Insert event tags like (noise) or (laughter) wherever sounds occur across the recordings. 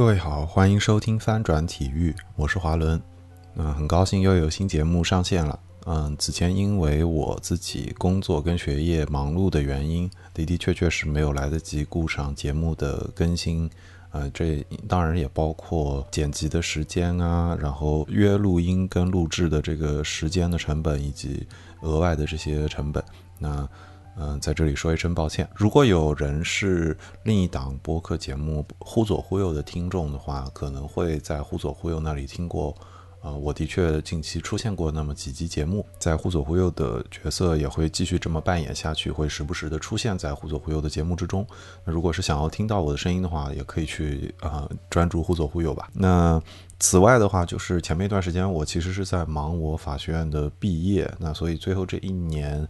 各位好，欢迎收听翻转体育，我是华伦。嗯，很高兴又有新节目上线了。嗯，此前因为我自己工作跟学业忙碌的原因，的的确确是没有来得及顾上节目的更新。呃，这当然也包括剪辑的时间啊，然后约录音跟录制的这个时间的成本，以及额外的这些成本。那嗯，在这里说一声抱歉。如果有人是另一档播客节目《忽左忽右》的听众的话，可能会在《忽左忽右》那里听过。呃，我的确近期出现过那么几集节目，在《忽左忽右》的角色也会继续这么扮演下去，会时不时的出现在《忽左忽右》的节目之中。那如果是想要听到我的声音的话，也可以去啊专注《忽左忽右》吧。那此外的话，就是前面一段时间我其实是在忙我法学院的毕业，那所以最后这一年。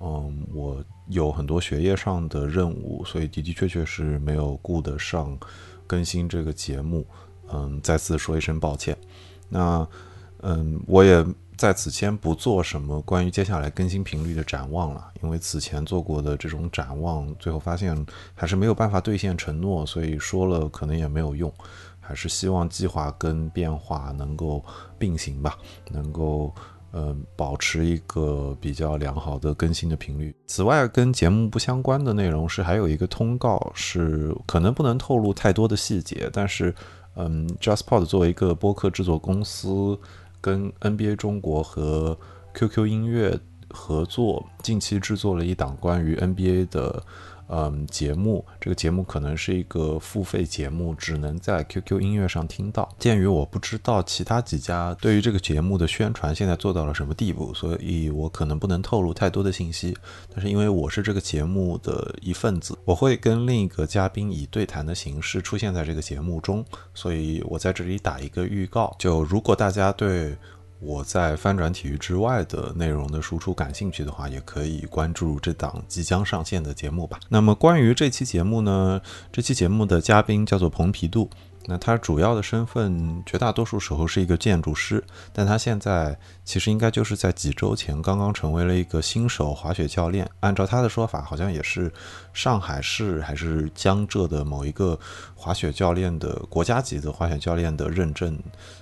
嗯，我有很多学业上的任务，所以的的确确是没有顾得上更新这个节目。嗯，再次说一声抱歉。那，嗯，我也在此先不做什么关于接下来更新频率的展望了，因为此前做过的这种展望，最后发现还是没有办法兑现承诺，所以说了可能也没有用。还是希望计划跟变化能够并行吧，能够。嗯，保持一个比较良好的更新的频率。此外，跟节目不相关的内容是还有一个通告，是可能不能透露太多的细节。但是，嗯，JustPod 作为一个播客制作公司，跟 NBA 中国和 QQ 音乐合作，近期制作了一档关于 NBA 的。嗯，节目这个节目可能是一个付费节目，只能在 QQ 音乐上听到。鉴于我不知道其他几家对于这个节目的宣传现在做到了什么地步，所以我可能不能透露太多的信息。但是因为我是这个节目的一份子，我会跟另一个嘉宾以对谈的形式出现在这个节目中，所以我在这里打一个预告。就如果大家对。我在翻转体育之外的内容的输出感兴趣的话，也可以关注这档即将上线的节目吧。那么关于这期节目呢，这期节目的嘉宾叫做蓬皮杜。那他主要的身份，绝大多数时候是一个建筑师，但他现在其实应该就是在几周前刚刚成为了一个新手滑雪教练。按照他的说法，好像也是上海市还是江浙的某一个滑雪教练的国家级的滑雪教练的认证，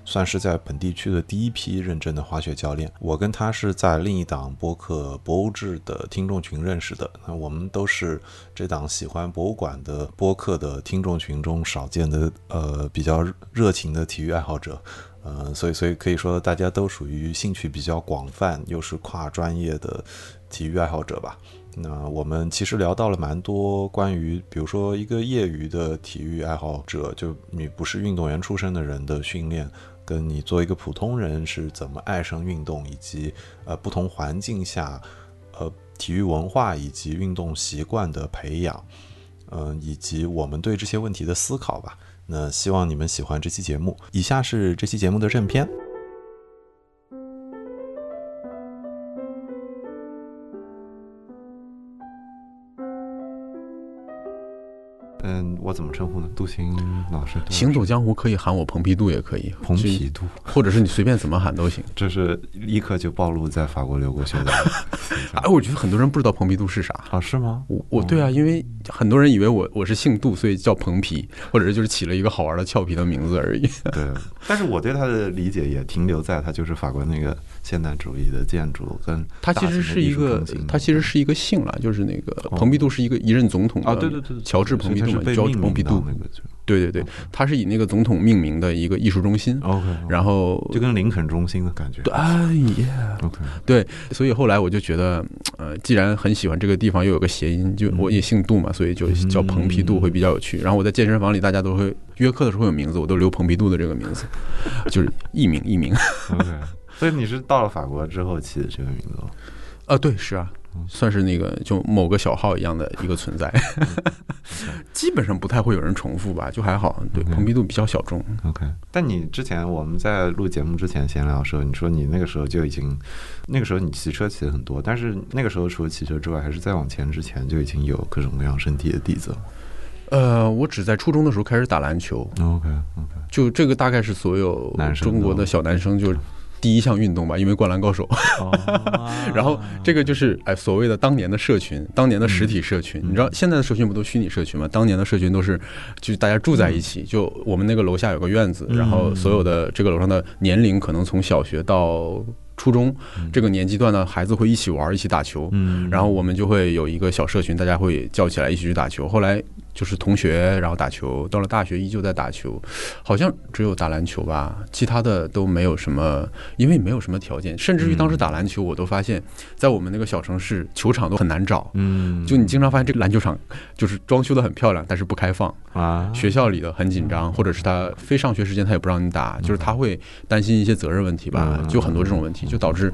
算是在本地区的第一批认证的滑雪教练。我跟他是在另一档播客《博物志》的听众群认识的，那我们都是这档喜欢博物馆的播客的听众群中少见的呃。比较热情的体育爱好者，呃，所以所以可以说大家都属于兴趣比较广泛，又是跨专业的体育爱好者吧。那我们其实聊到了蛮多关于，比如说一个业余的体育爱好者，就你不是运动员出身的人的训练，跟你做一个普通人是怎么爱上运动，以及呃不同环境下体育文化以及运动习惯的培养，嗯，以及我们对这些问题的思考吧。那希望你们喜欢这期节目。以下是这期节目的正片。嗯，我怎么称呼呢？杜行老师，行走江湖可以喊我蓬皮杜，也可以蓬皮杜，或者是你随便怎么喊都行。这是立刻就暴露在法国留过学的。(laughs) 哎，我觉得很多人不知道蓬皮杜是啥啊？是吗？我我对啊，因为很多人以为我我是姓杜，所以叫蓬皮，或者是就是起了一个好玩的俏皮的名字而已。(laughs) 对，但是我对他的理解也停留在他就是法国那个。现代主义的建筑跟他其实是一个，他其实是一个姓了，就是那个蓬皮杜是一个一任总统啊，对对对，乔治蓬皮杜嘛，乔治蓬皮杜那个，对对对，它是以那个总统命名的一个艺术中心，OK，然后就跟林肯中心的感觉，对，哎呀，OK，对，所以后来我就觉得，呃，既然很喜欢这个地方，又有个谐音，就我也姓杜嘛，所以就叫蓬皮杜会比较有趣。然后我在健身房里，大家都会约课的时候有名字，我都留蓬皮杜的这个名字，(laughs) 就是艺名艺名，OK。所以你是到了法国之后起的这个名字吗？啊，对，是啊，算是那个就某个小号一样的一个存在，(laughs) 基本上不太会有人重复吧，就还好。对，蓬皮杜比较小众。OK，但你之前我们在录节目之前闲聊的时候，你说你那个时候就已经，那个时候你骑车骑的很多，但是那个时候除了骑车之外，还是再往前之前就已经有各种各样身体的底子。呃，我只在初中的时候开始打篮球。OK，OK，就这个大概是所有中国的小男生就。第一项运动吧，因为灌篮高手。(laughs) 然后这个就是哎，所谓的当年的社群，当年的实体社群。你知道现在的社群不都虚拟社群吗？当年的社群都是就大家住在一起，就我们那个楼下有个院子，然后所有的这个楼上的年龄可能从小学到。初中这个年纪段的孩子会一起玩，一起打球，嗯，然后我们就会有一个小社群，大家会叫起来一起去打球。后来。就是同学，然后打球。到了大学，依旧在打球，好像只有打篮球吧，其他的都没有什么，因为没有什么条件。甚至于当时打篮球，我都发现，在我们那个小城市，球场都很难找。嗯，就你经常发现这个篮球场就是装修的很漂亮，但是不开放啊。学校里的很紧张，或者是他非上学时间他也不让你打，就是他会担心一些责任问题吧，就很多这种问题，就导致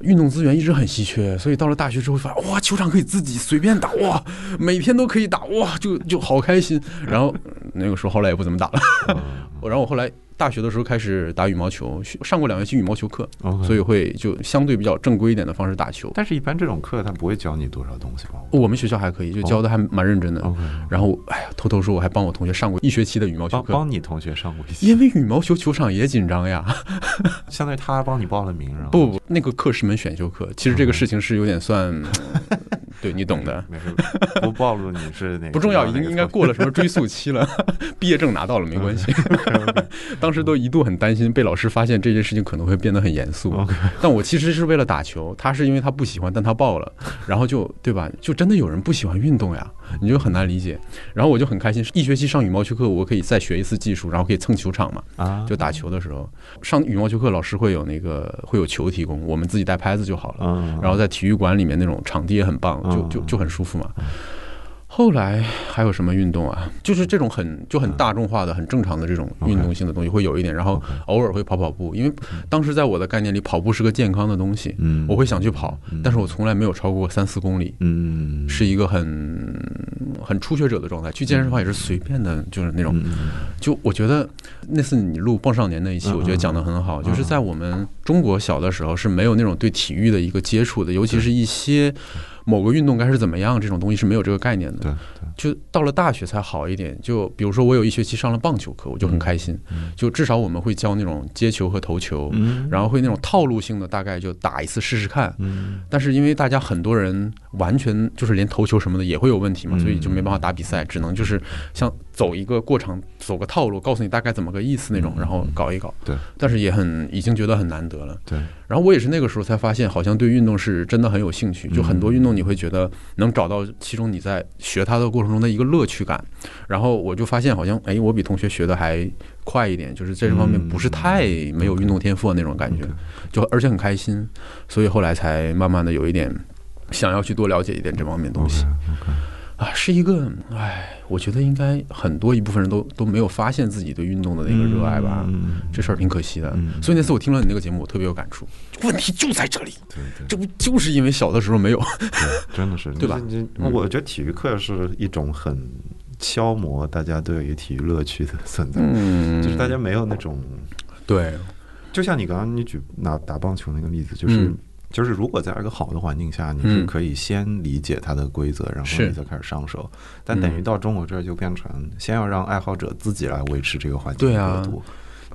运动资源一直很稀缺。所以到了大学之后，发现哇，球场可以自己随便打，哇，每天都可以打，哇，就。就好开心，然后那个时候后来也不怎么打了，(laughs) 然后我后来。大学的时候开始打羽毛球，上过两学期羽毛球课，所以会就相对比较正规一点的方式打球。但是，一般这种课他不会教你多少东西吧？我们学校还可以，就教的还蛮认真的。然后，哎呀，偷偷说，我还帮我同学上过一学期的羽毛球课。帮你同学上过一因为羽毛球球场也紧张呀。相当于他帮你报了名，然后不不，那个课是门选修课。其实这个事情是有点算，(laughs) 对你懂的。没事，不暴露你是哪？不重要，已经应该过了什么追溯期了。(laughs) 毕业证拿到了，没关系。(laughs) 当当时都一度很担心被老师发现这件事情可能会变得很严肃，但我其实是为了打球，他是因为他不喜欢，但他报了，(laughs) 然后就对吧？就真的有人不喜欢运动呀，你就很难理解。然后我就很开心，一学期上羽毛球课，我可以再学一次技术，然后可以蹭球场嘛。啊，就打球的时候上羽毛球课，老师会有那个会有球提供，我们自己带拍子就好了。然后在体育馆里面那种场地也很棒，就就就很舒服嘛。后来还有什么运动啊？就是这种很就很大众化的、很正常的这种运动性的东西会有一点，然后偶尔会跑跑步，因为当时在我的概念里，跑步是个健康的东西，嗯，我会想去跑，但是我从来没有超过三四公里，嗯，是一个很很初学者的状态。去健身房也是随便的，就是那种，就我觉得那次你录《棒少年》那一期，我觉得讲的很好，就是在我们中国小的时候是没有那种对体育的一个接触的，尤其是一些。某个运动该是怎么样？这种东西是没有这个概念的。对，就到了大学才好一点。就比如说，我有一学期上了棒球课，我就很开心。就至少我们会教那种接球和投球，然后会那种套路性的，大概就打一次试试看。但是因为大家很多人完全就是连投球什么的也会有问题嘛，所以就没办法打比赛，只能就是像走一个过场，走个套路，告诉你大概怎么个意思那种，然后搞一搞。对，但是也很已经觉得很难得了。对。然后我也是那个时候才发现，好像对运动是真的很有兴趣。就很多运动，你会觉得能找到其中你在学它的过程中的一个乐趣感。然后我就发现，好像哎，我比同学学的还快一点，就是这方面不是太没有运动天赋的那种感觉，就而且很开心。所以后来才慢慢的有一点想要去多了解一点这方面东西。啊，是一个，哎，我觉得应该很多一部分人都都没有发现自己对运动的那个热爱吧，这事儿挺可惜的。所以那次我听了你那个节目，我特别有感触。问题就在这里，这不就是因为小的时候没有？(laughs) 真的是，对吧？我觉得体育课是一种很消磨大家对于体育乐趣的存在，就是大家没有那种对，就像你刚刚你举拿打棒球那个例子，就是。就是如果在一个好的环境下，你是可以先理解它的规则，然后你再开始上手。但等于到中国这儿就变成，先要让爱好者自己来维持这个环境热度。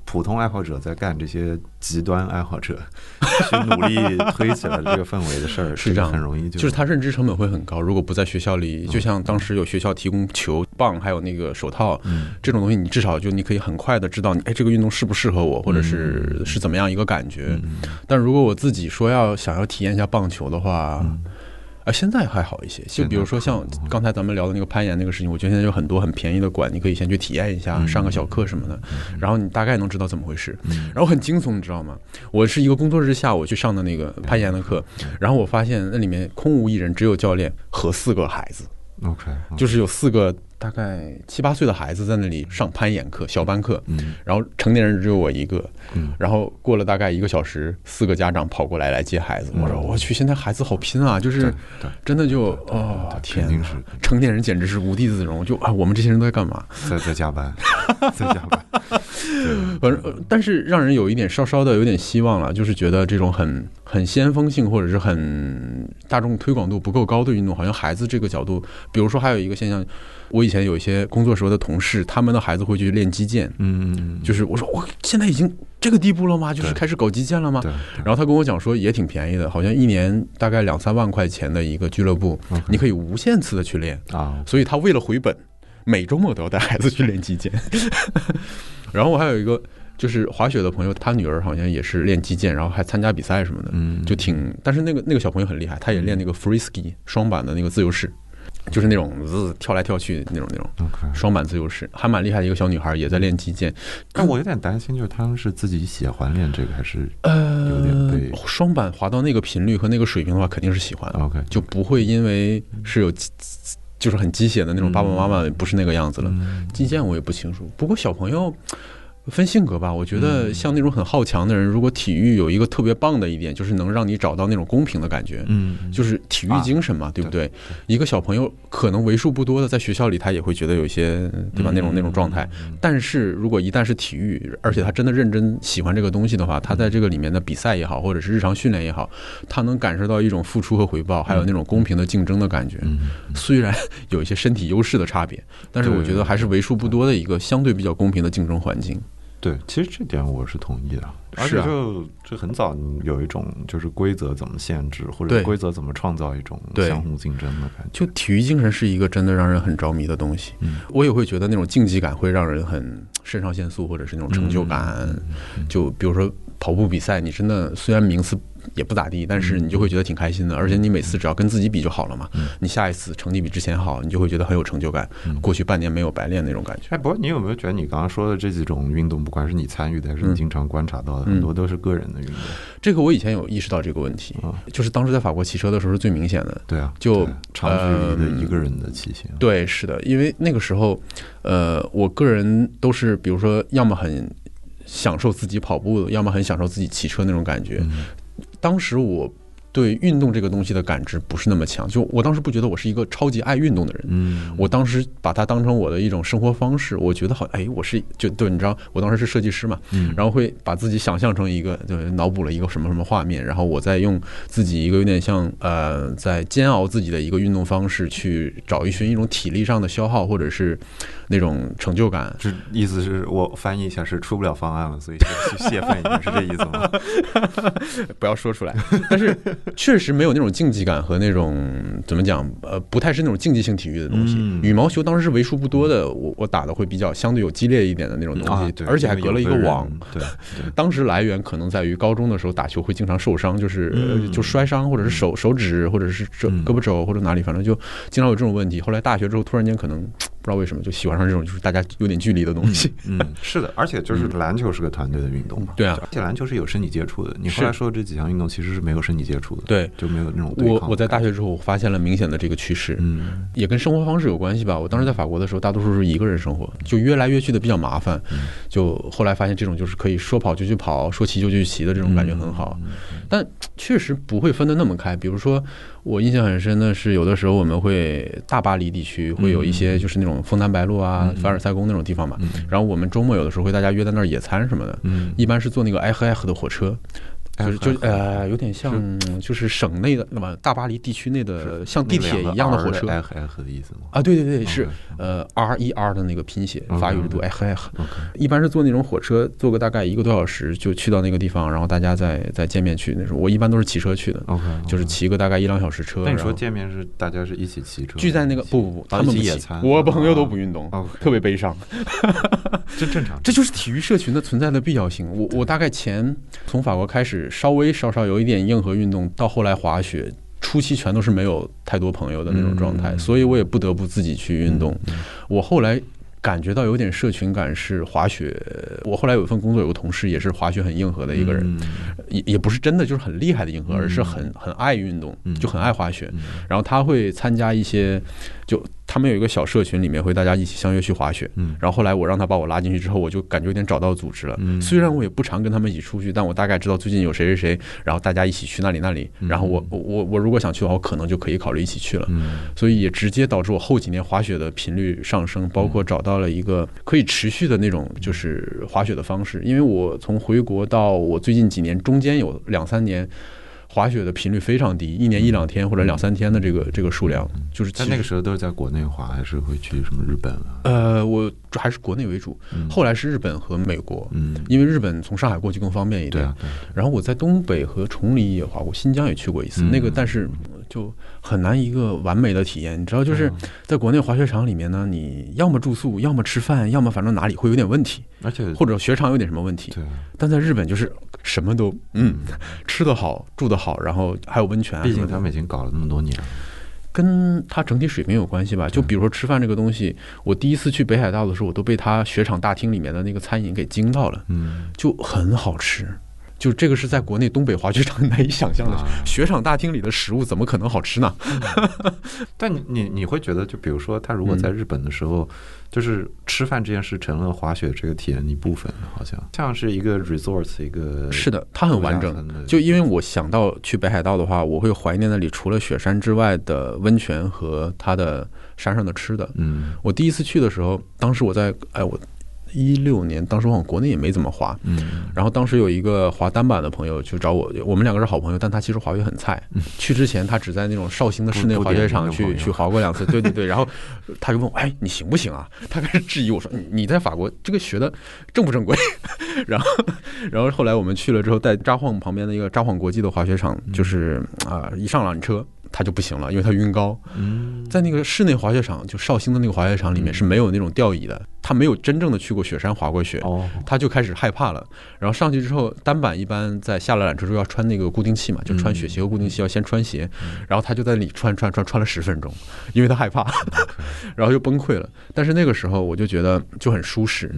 普通爱好者在干这些极端爱好者 (laughs) 去努力推起来这个氛围的事儿，(laughs) 是这样，很容易就就是他认知成本会很高。如果不在学校里，就像当时有学校提供球棒，还有那个手套这种东西，你至少就你可以很快的知道，哎，这个运动适不适合我，或者是是怎么样一个感觉。但如果我自己说要想要体验一下棒球的话，啊，现在还好一些。就比如说像刚才咱们聊的那个攀岩那个事情，我觉得现在有很多很便宜的馆，你可以先去体验一下，上个小课什么的，然后你大概能知道怎么回事。然后很惊悚，你知道吗？我是一个工作日下午去上的那个攀岩的课，然后我发现那里面空无一人，只有教练和四个孩子。OK，就是有四个。大概七八岁的孩子在那里上攀岩课、小班课，然后成年人只有我一个。然后过了大概一个小时，四个家长跑过来来接孩子。我说：“我去，现在孩子好拼啊！就是真的就哦天，成年人简直是无地自容。就啊，我们这些人都在干嘛？在在加班，在加班。(laughs) 反正但是让人有一点稍稍的有点希望了，就是觉得这种很很先锋性或者是很大众推广度不够高的运动，好像孩子这个角度，比如说还有一个现象，我。以前有一些工作时候的同事，他们的孩子会去练击剑，嗯，就是我说我现在已经这个地步了吗？就是开始搞击剑了吗？然后他跟我讲说也挺便宜的，好像一年大概两三万块钱的一个俱乐部，你可以无限次的去练。啊，所以他为了回本，每周末都要带孩子去练击剑。(laughs) 然后我还有一个就是滑雪的朋友，他女儿好像也是练击剑，然后还参加比赛什么的，嗯，就挺。但是那个那个小朋友很厉害，他也练那个 free ski 双板的那个自由式，就是那种滋跳来跳去那种那种。双板自由式，还蛮厉害的一个小女孩，也在练击剑。但我有点担心，就是他们是自己喜欢练这个，还是呃有点被双板滑到那个频率和那个水平的话，肯定是喜欢，OK 就不会因为是有就是很机械的那种爸爸妈妈不是那个样子了。嗯击剑我也不清楚，不过小朋友分性格吧。我觉得像那种很好强的人，如果体育有一个特别棒的一点，就是能让你找到那种公平的感觉。嗯，就是体育精神嘛，对不对？一个小朋友可能为数不多的在学校里，他也会觉得有一些，对吧？那种那种状态。但是如果一旦是体育，而且他真的认真喜欢这个东西的话，他在这个里面的比赛也好，或者是日常训练也好，他能感受到一种付出和回报，还有那种公平的竞争的感觉。嗯虽然有一些身体优势的差别，但是我觉得还是为数不多的一个相对比较公平的竞争环境。对，其实这点我是同意的，而且就就很早有一种就是规则怎么限制，或者规则怎么创造一种相互竞争的感觉。就体育精神是一个真的让人很着迷的东西。嗯我也会觉得那种竞技感会让人很肾上腺素，或者是那种成就感。嗯就比如说跑步比赛，你真的虽然名次也不咋地，但是你就会觉得挺开心的，而且你每次只要跟自己比就好了嘛。嗯你下一次成绩比之前好，你就会觉得很有成就感。过去半年没有白练那种感觉。哎，不过你有没有觉得你刚刚说的这几种运动，不管是你参与的，还是你嗯经常观察到的，嗯很多都是个人的运动这个我以前有意识到这个问题，啊。就是当时在法国骑车的时候是最明显的。对啊，就长距离的呃一个人的骑行。对，是的，因为那个时候，呃，我个人都是，比如说，要么很享受自己跑步，要么很享受自己骑车那种感觉。嗯当时我对运动这个东西的感知不是那么强，就我当时不觉得我是一个超级爱运动的人。嗯，我当时把它当成我的一种生活方式，我觉得好，哎，我是就对，你知道，我当时是设计师嘛，嗯然后会把自己想象成一个，就脑补了一个什么什么画面，然后我再用自己一个有点像呃，在煎熬自己的一个运动方式，去找一寻一种体力上的消耗，或者是那种成就感。这意思是我翻译一下是出不了方案了，所以去泄愤是这意思吗？(laughs) 不要说出来，但是 (laughs) 确实没有那种竞技感和那种怎么讲，呃，不太是那种竞技性体育的东西。嗯羽毛球当时是为数不多的，我我打的会比较相对有激烈一点的那种东西，而且还隔了一个网。，对对，当时来源可能在于高中的时候打球会经常受伤，就是、就摔伤，或者是手手指，或者是这嗯胳膊肘或者哪里，反正就经常有这种问题。后来大学之后，突然间可能不知道为什么就喜欢上这种就是大家有点距离的东西。嗯，是的，而且就是篮球是个团队的运动嘛，对啊而且篮球是有身体接触的。你后来说的这几项运动其实是没有身体接触的，，对就没有那种对抗我我在大，学之后，我发现了明显的这个趋势。嗯也跟生活方式有关系吧。我当时在法国的时候，大多数是一个人生活，就约来约去的比较麻烦。就后来发现这种就是可以说跑就去跑，说骑就去骑的这种感觉很好。但确实不会分得那么开。比如说，我印象很深的是，有的时候我们会大巴黎地区会有一些就是那种枫丹白露啊、凡尔赛宫那种地方嘛。然后我们周末有的时候会大家约在那儿野餐什么的。嗯，一般是坐那个埃赫埃赫的火车，就是就呃有点像就是省内的那么大巴黎地区内的像地铁一样的火车，F F 的意思吗？啊，对对对，是呃 R E R 的那个拼写，法语是读 OK H H。一般是坐那种火车，坐个大概一个多小时就去到那个地方，然后大家再再见面去那时候。我一般都是骑车去的，就是骑个大概一两小时车。那你说见面是大家是一起骑车，聚在那个不不不，他们不野餐，我朋友都不运动哦，特别悲伤。这正常，这就是体育社群的存在的必要性。我我大概前从法国开始，稍微稍稍有一点硬核运动，到后来滑雪，初期全都是没有太多朋友的那种状态，嗯所以我也不得不自己去运动。嗯我后来感觉到有点社群感是滑雪。我后来有一份工作，有个同事也是滑雪很硬核的一个人，嗯也也不是真的就是很厉害的硬核，嗯而是很很爱运动嗯，就很爱滑雪。嗯然后他会参加一些，就他们有一个小社群，里面会大家一起相约去滑雪。嗯然后后来我让他把我拉进去之后，我就感觉有点找到组织了。嗯虽然我也不常跟他们一起出去，但我大概知道最近有谁谁谁，然后大家一起去那里那里。然后我我我我如果想去的话，我可能就可以考虑一起去了。嗯所以也直接导致我后几年滑雪的频率上升，包括找到了一个可以持续的那种就是滑雪的方式。因为我从回国到我最近几年中间有两三年。滑雪的频率非常低，一年一两天或者两三天的这个这个数量，就是在那个时候都是在国内滑，还是会去什么日本啊？呃，我还是国内为主，后来是日本和美国，嗯，因为日本从上海过去更方便一点。对啊，然后我在东北和崇礼也滑过，新疆也去过一次，那个但是就很难一个完美的体验。你知道，就是在国内滑雪场里面呢，你要么住宿，要么吃饭，要么反正哪里会有点问题，而且或者雪场有点什么问题。对，但在日本就是什么都嗯，吃得好，住得好，然后还有温泉。毕竟他们已经搞了那么多年了。跟他整体水平有关系吧？就比如说吃饭这个东西，我第一次去北海道的时候，我都被他雪场大厅里面的那个餐饮给惊到了，嗯，就很好吃。就这个是在国内东北滑雪场难以想象的，雪场大厅里的食物怎么可能好吃呢？(laughs) 但你你你会觉得，就比如说他如果在日本的时候，就是吃饭这件事成了滑雪这个体验的一部分，好像像是一个 resort 一个是的，它很完整。就因为我想到去北海道的话，我会怀念那里除了雪山之外的温泉和它的山上的吃的。嗯，我第一次去的时候，当时我在哎我。一六年，当时我国内也没怎么滑，嗯，然后当时有一个滑单板的朋友就找我，我们两个是好朋友，但他其实滑雪很菜。去之前他只在那种绍兴的室内滑雪场去去滑过两次，对对对。(laughs) 然后他就问我，哎，你行不行啊？他开始质疑我说，你你在法国这个学的正不正规？(laughs) 然后然后后来我们去了之后，在札幌旁边的一个札幌国际的滑雪场，就是啊，一上缆车。他就不行了，因为他晕高。嗯，在那个室内滑雪场，就绍兴的那个滑雪场里面是没有那种吊椅的。他没有真正的去过雪山滑过雪，他就开始害怕了。然后上去之后，单板一般在下了缆车之后要穿那个固定器嘛，就穿雪鞋和固定器要先穿鞋。然后他就在里穿穿穿穿了十分钟，因为他害怕，然后就崩溃了。但是那个时候我就觉得就很舒适，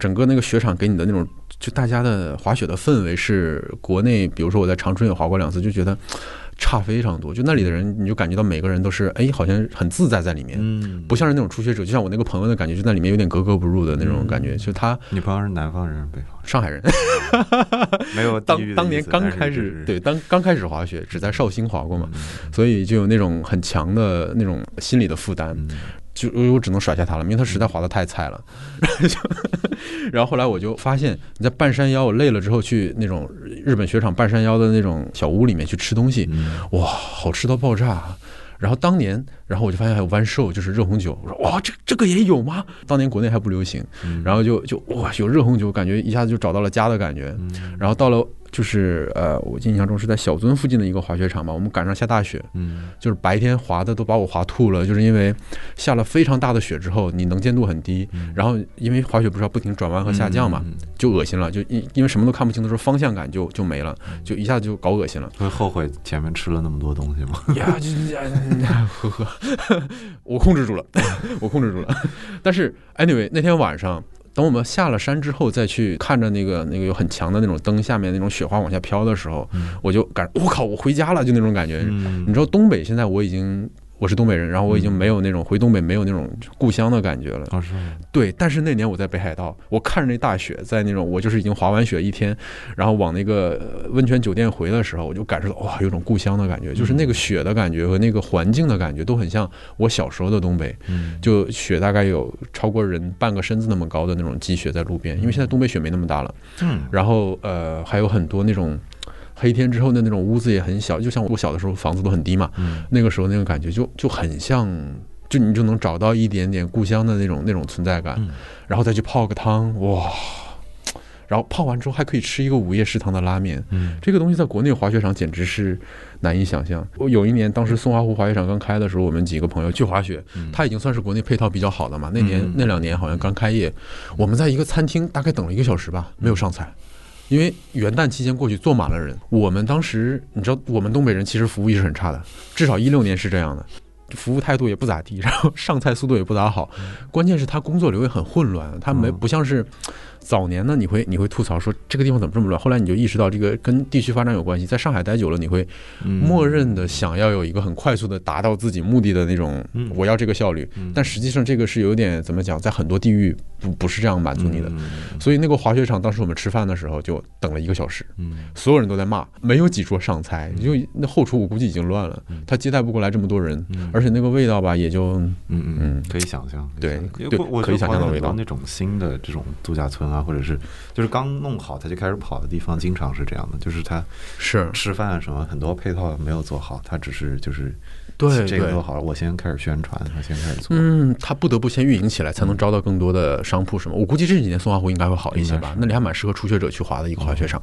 整个那个雪场给你的那种，就大家的滑雪的氛围是国内，比如说我在长春也滑过两次，就觉得。差非常多，就那里的人，你就感觉到每个人都是，哎，好像很自在在里面，嗯，不像是那种初学者，就像我那个朋友的感觉，就在里面有点格格不入的那种感觉。就他，你朋友是南方人，北方？上海人，(laughs) 没有当当年刚开始，对，当刚开始滑雪，只在绍兴滑过嘛，所以就有那种很强的那种心理的负担。就我只能甩下他了，因为他实在滑的太菜了。(laughs) 然后后来我就发现，你在半山腰，我累了之后去那种日本雪场半山腰的那种小屋里面去吃东西，哇，好吃到爆炸。然后当年，然后我就发现还有弯寿，就是热红酒。我说哇，这这个也有吗？当年国内还不流行。然后就就哇，有热红酒，感觉一下子就找到了家的感觉。然后到了。就是呃，我印象中是在小樽附近的一个滑雪场吧。我们赶上下大雪，嗯，就是白天滑的都把我滑吐了。就是因为下了非常大的雪之后，你能见度很低，然后因为滑雪不是要不停转弯和下降嘛，就恶心了。就因因为什么都看不清的时候，方向感就就没了，就一下子就搞恶心了。会后悔前面吃了那么多东西吗？(laughs) 呀，呵呵，(laughs) 我控制住了，(laughs) 我控制住了。但是 anyway 那天晚上。等我们下了山之后，再去看着那个那个有很强的那种灯下面那种雪花往下飘的时候，我就感我靠，我回家了，就那种感觉。你知道东北现在我已经。我是东北人，然后我已经没有那种回东北没有那种故乡的感觉了。啊，是对，但是那年我在北海道，我看着那大雪，在那种我就是已经滑完雪一天，然后往那个温泉酒店回的时候，我就感受到哇，有种故乡的感觉，就是那个雪的感觉和那个环境的感觉都很像我小时候的东北。嗯，就雪大概有超过人半个身子那么高的那种积雪在路边，因为现在东北雪没那么大了。嗯，然后呃还有很多那种。黑天之后的那种屋子也很小，就像我小的时候房子都很低嘛。那个时候那种感觉就就很像，就你就能找到一点点故乡的那种那种存在感。然后再去泡个汤，哇！然后泡完之后还可以吃一个午夜食堂的拉面。嗯，这个东西在国内滑雪场简直是难以想象。我有一年，当时松花湖滑雪场刚开的时候，我们几个朋友去滑雪，它已经算是国内配套比较好的嘛。那年那两年好像刚开业，我们在一个餐厅大概等了一个小时吧，没有上菜。因为元旦期间过去坐满了人，我们当时你知道，我们东北人其实服务意识很差的，至少一六年是这样的，服务态度也不咋地，然后上菜速度也不咋好，关键是他工作流也很混乱，他没不像是。早年呢，你会你会吐槽说这个地方怎么这么乱？后来你就意识到这个跟地区发展有关系。在上海待久了，你会默认的想要有一个很快速的达到自己目的的那种，我要这个效率。但实际上这个是有点怎么讲，在很多地域不不是这样满足你的。所以那个滑雪场当时我们吃饭的时候就等了一个小时，所有人都在骂，没有几桌上菜，就那后厨我估计已经乱了，他接待不过来这么多人，而而且那个味道吧，也就嗯嗯嗯嗯，可以想象，对因为对可以想象到味道。那种新的这种度假村啊，或者是就是刚弄好他就开始跑的地方，经常是这样的，就是他是吃饭什么很多配套没有做好，他只是就是对对这个做好了，我先开始宣传，我先开始做。嗯，他不得不先运营起来，才能招到更多的商铺什么。我估计这几年松花湖应该会好一些吧那里还蛮适合初学者去滑的一个滑雪场。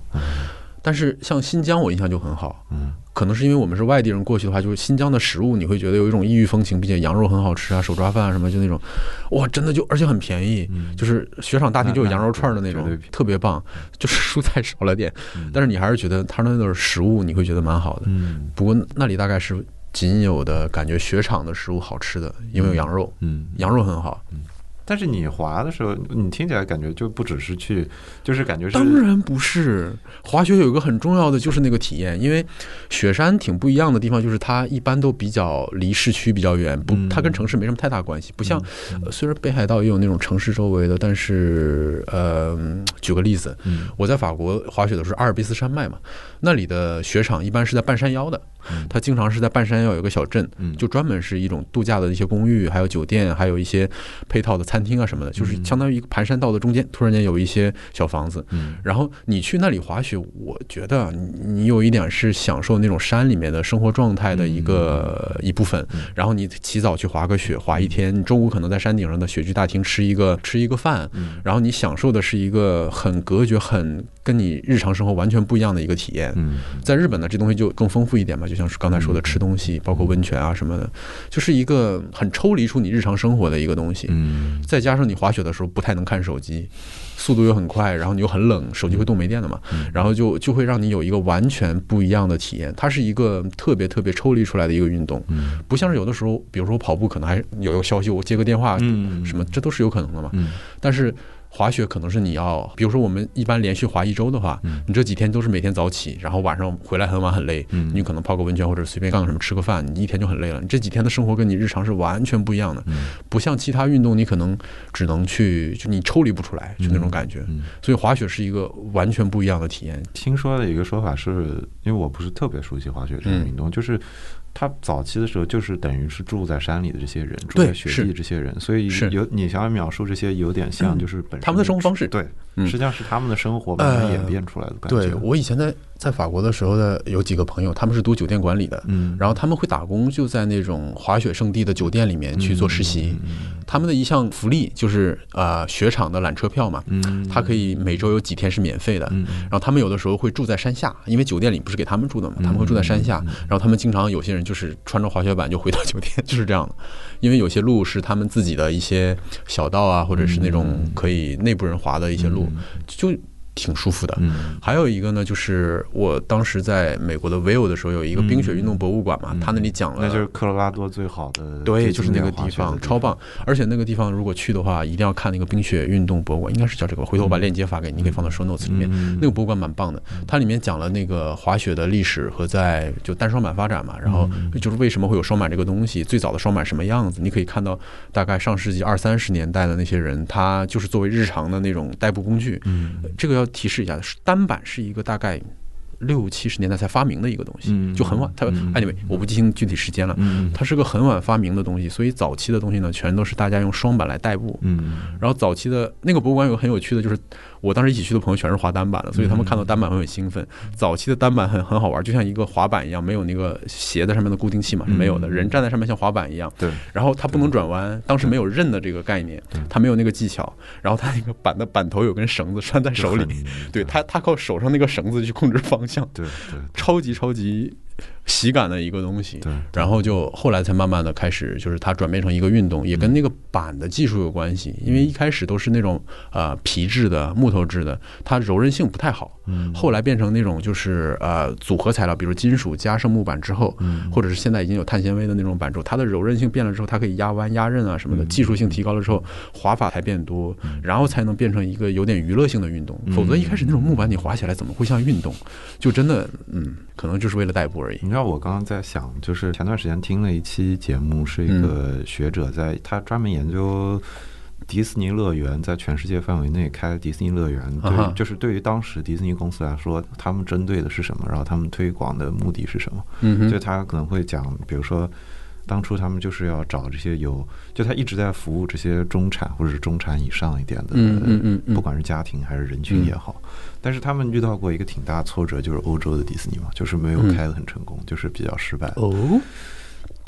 但是像新疆，我印象就很好，嗯。可能是因为我们是外地人过去的话，就是新疆的食物，你会觉得有一种异域风情，并且羊肉很好吃啊，手抓饭啊什么，就那种，哇，真的就而且很便宜，嗯。就是雪场大厅就有羊肉串的那种那那，特别棒，就是蔬菜少了点，但是你还是觉得它那种食物你会觉得蛮好的。嗯。不过那里大概是仅有的感觉雪场的食物好吃的，因为有羊肉，嗯，羊肉很好。但是你滑的时候，你听起来感觉就不只是去，就是感觉是当然不是，滑雪有一个很重要的就是那个体验，因为雪山挺不一样的地方，就是它一般都比较离市区比较远，不嗯，它跟城市没什么太大关系，不像、呃虽然北海道也有那种城市周围的，但是呃，举个例子，嗯。我在法国滑雪的时候，阿尔卑斯山脉嘛，那里的雪场一般是在半山腰的，它经常是在半山腰有个小镇，嗯。就专门是一种度假的一些公寓，还有酒店，还有一些配套的餐厅啊什么的，就是相当于一个盘山道的中间，突然间有一些小房子，嗯。然后你去那里滑雪，我觉得你你有一点是享受那种山里面的生活状态的一个一部分。然后你起早去滑个雪，滑一天，你中午可能在山顶上的雪具大厅吃一个吃一个饭，然后你享受的是一个很隔绝、很跟你日常生活完全不一样的一个体验。嗯在日本呢，这东西就更丰富一点嘛，就像是刚才说的吃东西，包括温泉啊什么的，就是一个很抽离出你日常生活的一个东西。嗯再加上你滑雪的时候不太能看手机，速度又很快，然后你又很冷，手机会冻没电的嘛，然后就就会让你有一个完全不一样的体验。它是一个特别特别抽离出来的一个运动，嗯不像是有的时候，比如说我跑步可能还有个消息，我接个电话嗯什么，这都是有可能的嘛。嗯但是滑雪可能是你要，比如说我们一般连续滑一周的话，你这几天都是每天早起，然后晚上回来很晚很累，嗯你可能泡个温泉或者随便干个什么吃个饭，你一天就很累了。你这几天的生活跟你日常是完全不一样的，不像其他运动，你可能只能去就你抽离不出来，就那种感觉。嗯所以滑雪是一个完全不一样的体验。听说的一个说法是，因为我不是特别熟悉滑雪这嗯个运动，就是他早期的时候就是等于是住在山里的这些人，住在雪地这些人，所以有你想要描述这些有点像就是本身他们的生活方式。对，嗯实际上是他们的生活慢慢呃演变出来的感对觉。我以前在在法国的时候的有几个朋友，他们是读酒店管理的，嗯然后他们会打工，就在那种滑雪圣地的酒店里面去做实习。他们的一项福利就是呃雪场的缆车票嘛，嗯他可以每周有几天是免费的。嗯然后他们有的时候会住在山下，因为酒店里不是给他们住的嘛，他们会住在山下。然后他们经常有些人就是穿着滑雪板就回到酒店，就是这样的。因为有些路是他们自己的一些小道啊，或者是那种可以内部人滑的一些路，就挺舒服的。嗯。还有一个呢，就是我当时在美国的 Vail 的时候，有一个冰雪运动博物馆嘛，他那里讲了，那就是科罗拉多最好的对，就是那个地方超棒，而且那个地方如果去的话，一定要看那个冰雪运动博物馆，应该是叫这个，回头我把链接发给你，你可以放到 show notes 里面。嗯。那个博物馆蛮棒的，它里面讲了那个滑雪的历史和在就单双板发展嘛，然后嗯。就是为什么会有双板这个东西，最早的双板什么样子，你可以看到大概上世纪二三十年代的那些人，他就是作为日常的那种代步工具。嗯。这个要提示一下，单板是一个大概。六七十年代才发明的一个东西，嗯就很晚。它嗯 anyway 我不记清具体时间了，嗯它是个很晚发明的东西，所以早期的东西呢，全都是大家用双板来代步。嗯然后早期的那个博物馆有个很有趣的，就是我当时一起去的朋友全是滑单板的，所以他们看到单板会很兴奋。早期的单板很很好玩，就像一个滑板一样，没有那个鞋在上面的固定器嘛，是没有的。嗯。人站在上面像滑板一样，对，然后它不能转弯，当时没有刃的这个概念，它没有那个技巧。然后它那个板的板头有根绳子拴在手里 (laughs) 对他他靠手上那个绳子去控制方向，对对。超级超级喜感的一个东西。对，然后就后来才慢慢的开始，就是它转变成一个运动，也跟那个板的技术有关系。因为一开始都是那种呃皮质的、木头制的，它柔韧性不太好。嗯后来变成那种就是呃组合材料，比如金属加上木板之后，或者是现在已经有碳纤维的那种板柱，它的柔韧性变了之后，它可以压弯、压刃啊什么的，技术性提高了之后，滑法才变多，然后才能变成一个有点娱乐性的运动。否则一开始那种木板你滑起来怎么会像运动？就真的嗯，可能就是为了代步而已。你知道我刚刚在想，就是前段时间听了一期节目，是一个学者在，他专门研究迪士尼乐园在全世界范围内开迪士尼乐园，对就是对于当时迪士尼公司来说，他们针对的是什么，然后他们推广的目的是什么？嗯，就他可能会讲，比如说。当初他们就是要找这些有，就他一直在服务这些中产或者是中产以上一点的，嗯嗯不管是家庭还是人群也好。但是他们遇到过一个挺大的挫折，就是欧洲的迪士尼嘛，就是没有开得很成功，就是比较失败。哦，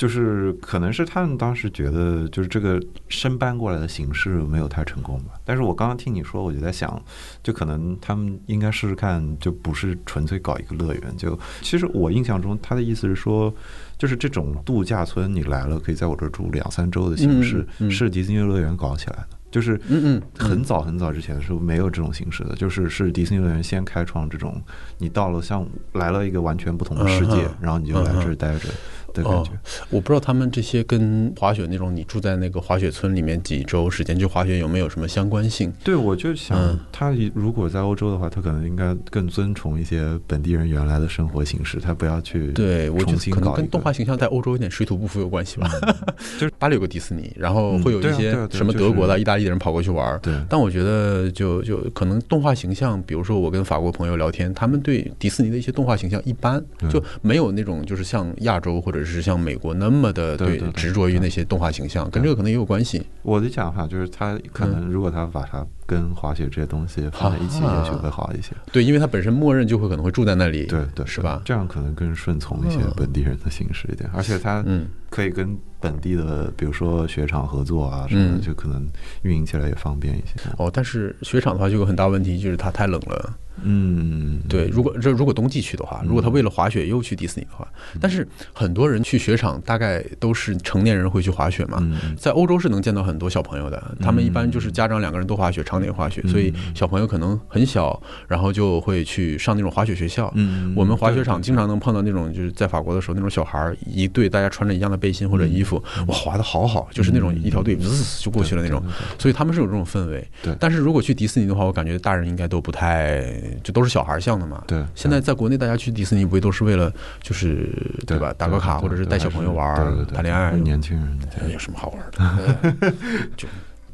就是可能是他们当时觉得，就是这个升搬过来的形式没有太成功吧。但是我刚刚听你说，我就在想，就可能他们应该试试看，就不是纯粹搞一个乐园。就其实我印象中，他的意思是说，就是这种度假村，你来了可以在我这儿住两三周的形式，是迪士尼乐园搞起来的。就是嗯嗯，很早很早之前的时候没有这种形式的，就是是迪士尼乐园先开创这种，你到了像来了一个完全不同的世界然后你就来这儿待着的感觉。我不知道他们这些跟滑雪那种，你住在那个滑雪村里面几周时间去滑雪有没有什么相关性？对，我就想嗯，他如果在欧洲的话，他可能应该更尊崇一些本地人原来的生活形式，他不要去对，我觉重得可能跟动画形象在欧洲有点水土不服有关系吧。(laughs) 就是巴黎有个迪士尼，然后会有一些什么德国的、意大利的人跑过去玩儿。对但我觉得就就可能动画形象，比如说我跟法国朋友聊天，他们对迪士尼的一些动画形象一般，嗯就没有那种就是像亚洲或者是像美国那么的对执着于那些动画形象，跟这个可能也有关系。我的讲法就是，他可能如果他把它跟滑雪这些东西放在一起，啊也许会好一些。对，因为他本身默认就会可能会住在那里，对对，是吧？这样可能更顺从一些嗯本地人的形式一点，而且他嗯可以跟本地的，比如说雪场合作啊什么就可能运营起来也方便一些。哦，但是雪场的话就有很大问题，就是它太冷了。嗯，对，如果这如果冬季去的话，如果他为了滑雪又去迪士尼的话，但是很多人去雪场大概都是成年人会去滑雪嘛。嗯，在欧洲是能见到很多小朋友的，他们一般就是家长两个人都滑雪，常年滑雪，嗯所以小朋友可能很小，然后就会去上那种滑雪学校。嗯，我们滑雪场经常能碰到那种，就是在法国的时候，那种小孩儿一队，大家穿着一样的背心或者衣服，哇，滑的好好，就是那种一条队滋就过去了那种所以他们是有这种氛围。对但是如果去迪士尼的话，我感觉大人应该都不太，就都是小孩像的嘛。对现在在国内，大家去迪士尼不也都是为了就是对吧，打个卡或者是带小朋友玩儿对对对谈恋爱，年轻人。哎有什么好玩的？(laughs) 就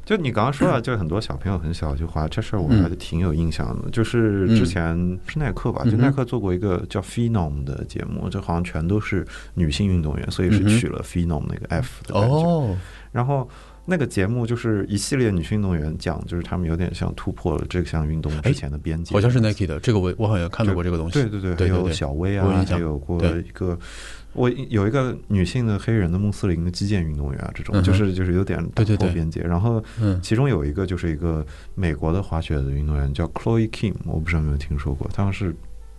就你刚刚说了，(laughs) 就是很多小朋友很小就滑，这事儿我嗯还是挺有印象的。就是之前是耐克吧，就耐克做过一个叫 Phenom 的节目，这好像全都是女性运动员，所以是取了 Phenom 那个 F 的感觉。哦，然后那个节目就是一系列女性运动员讲，就是她们有点像突破了这项运动之前的边界，好像是 Nike 的，这个我我好像看到过这个东西。对对对，还有小薇啊，还有过一个。我有一个女性的黑人的穆斯林的击剑运动员啊，这种嗯就是就是有点打对对对破边界。然后嗯其中有一个就是一个美国的滑雪的运动员叫 Chloe Kim，我不知道有没有听说过，他们是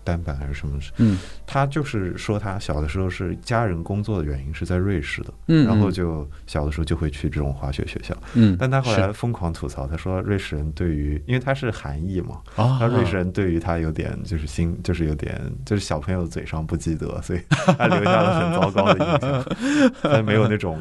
单板还是什么？嗯他就是说他小的时候是家人工作的原因是在瑞士的，嗯，然后就小的时候就会去这种滑雪学校。嗯，但他后来疯狂吐槽，他说瑞士人对于，因为他是韩裔嘛，啊，他瑞士人对于他有点就是心，就是有点就是小朋友嘴上不记得，所以他留下了很糟糕的印象，(laughs) 他没有那种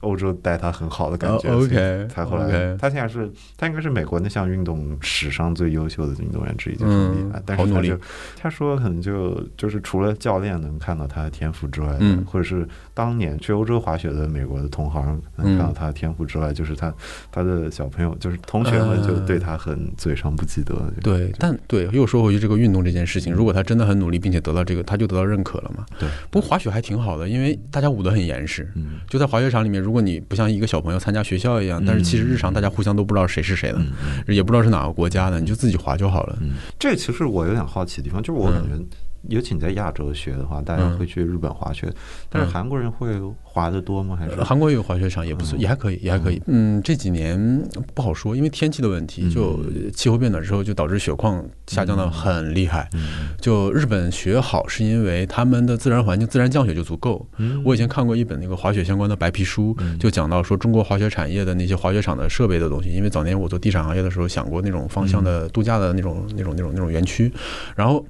欧洲待他很好的感觉。OK，他后来他现在是他应该是美国那项运动史上最优秀的运动员之一，就很厉害。嗯好努力但是他就他说可能就就是除了教练能看到他的天赋之外，嗯或者是当年去欧洲滑雪的美国的同行能看到他的天赋之外，就是他他的小朋友就是同学们就对他很嘴上不记得。就对，但对，又说回去这个运动这件事情，如果他真的很努力，并且得到这个，他就得到认可了嘛。对。不过滑雪还挺好的，因为大家捂得很严实。嗯就在滑雪场里面，如果你不像一个小朋友参加学校一样，但是其实日常大家互相都不知道谁是谁的，嗯也不知道是哪个国家的，你就自己滑就好了。嗯，这其实我有点好奇的地方，就是我感觉，尤其你在亚洲学的话，大家会去日本滑雪，但是韩国人会滑的多吗？还是呃韩国也有滑雪场，也不错，嗯也还可以，也还可以。嗯，这几年不好说，因为天气的问题，嗯就气候变暖之后，就导致雪况下降的很厉害。嗯就日本雪好，是因为他们的自然环境自然降雪就足够。嗯我以前看过一本那个滑雪相关的白皮书，就讲到说中国滑雪产业的那些滑雪场的设备的东西。因为早年我做地产行业的时候，想过那种方向的度假的那种、那种、那种、那种园区，然后。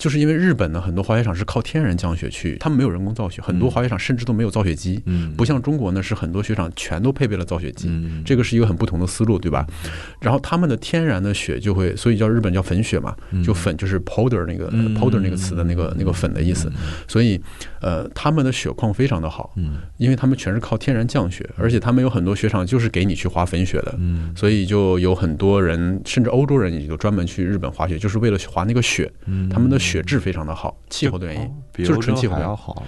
就是因为日本呢，很多滑雪场是靠天然降雪去，他们没有人工造雪，很多滑雪场甚至都没有造雪机，嗯。不像中国呢，是很多雪场全都配备了造雪机，嗯。这个是一个很不同的思路，对吧？然后他们的天然的雪就会，所以叫日本叫粉雪嘛，就粉就是 powder 那个、嗯。powder 那个词的那个那个粉的意思，所以呃，他们的雪况非常的好，嗯。因为他们全是靠天然降雪，而且他们有很多雪场就是给你去滑粉雪的，嗯。所以就有很多人，甚至欧洲人也就专门去日本滑雪，就是为了滑那个雪，嗯。他们的雪质非常的好，气候的原因哦，比就是纯气候好。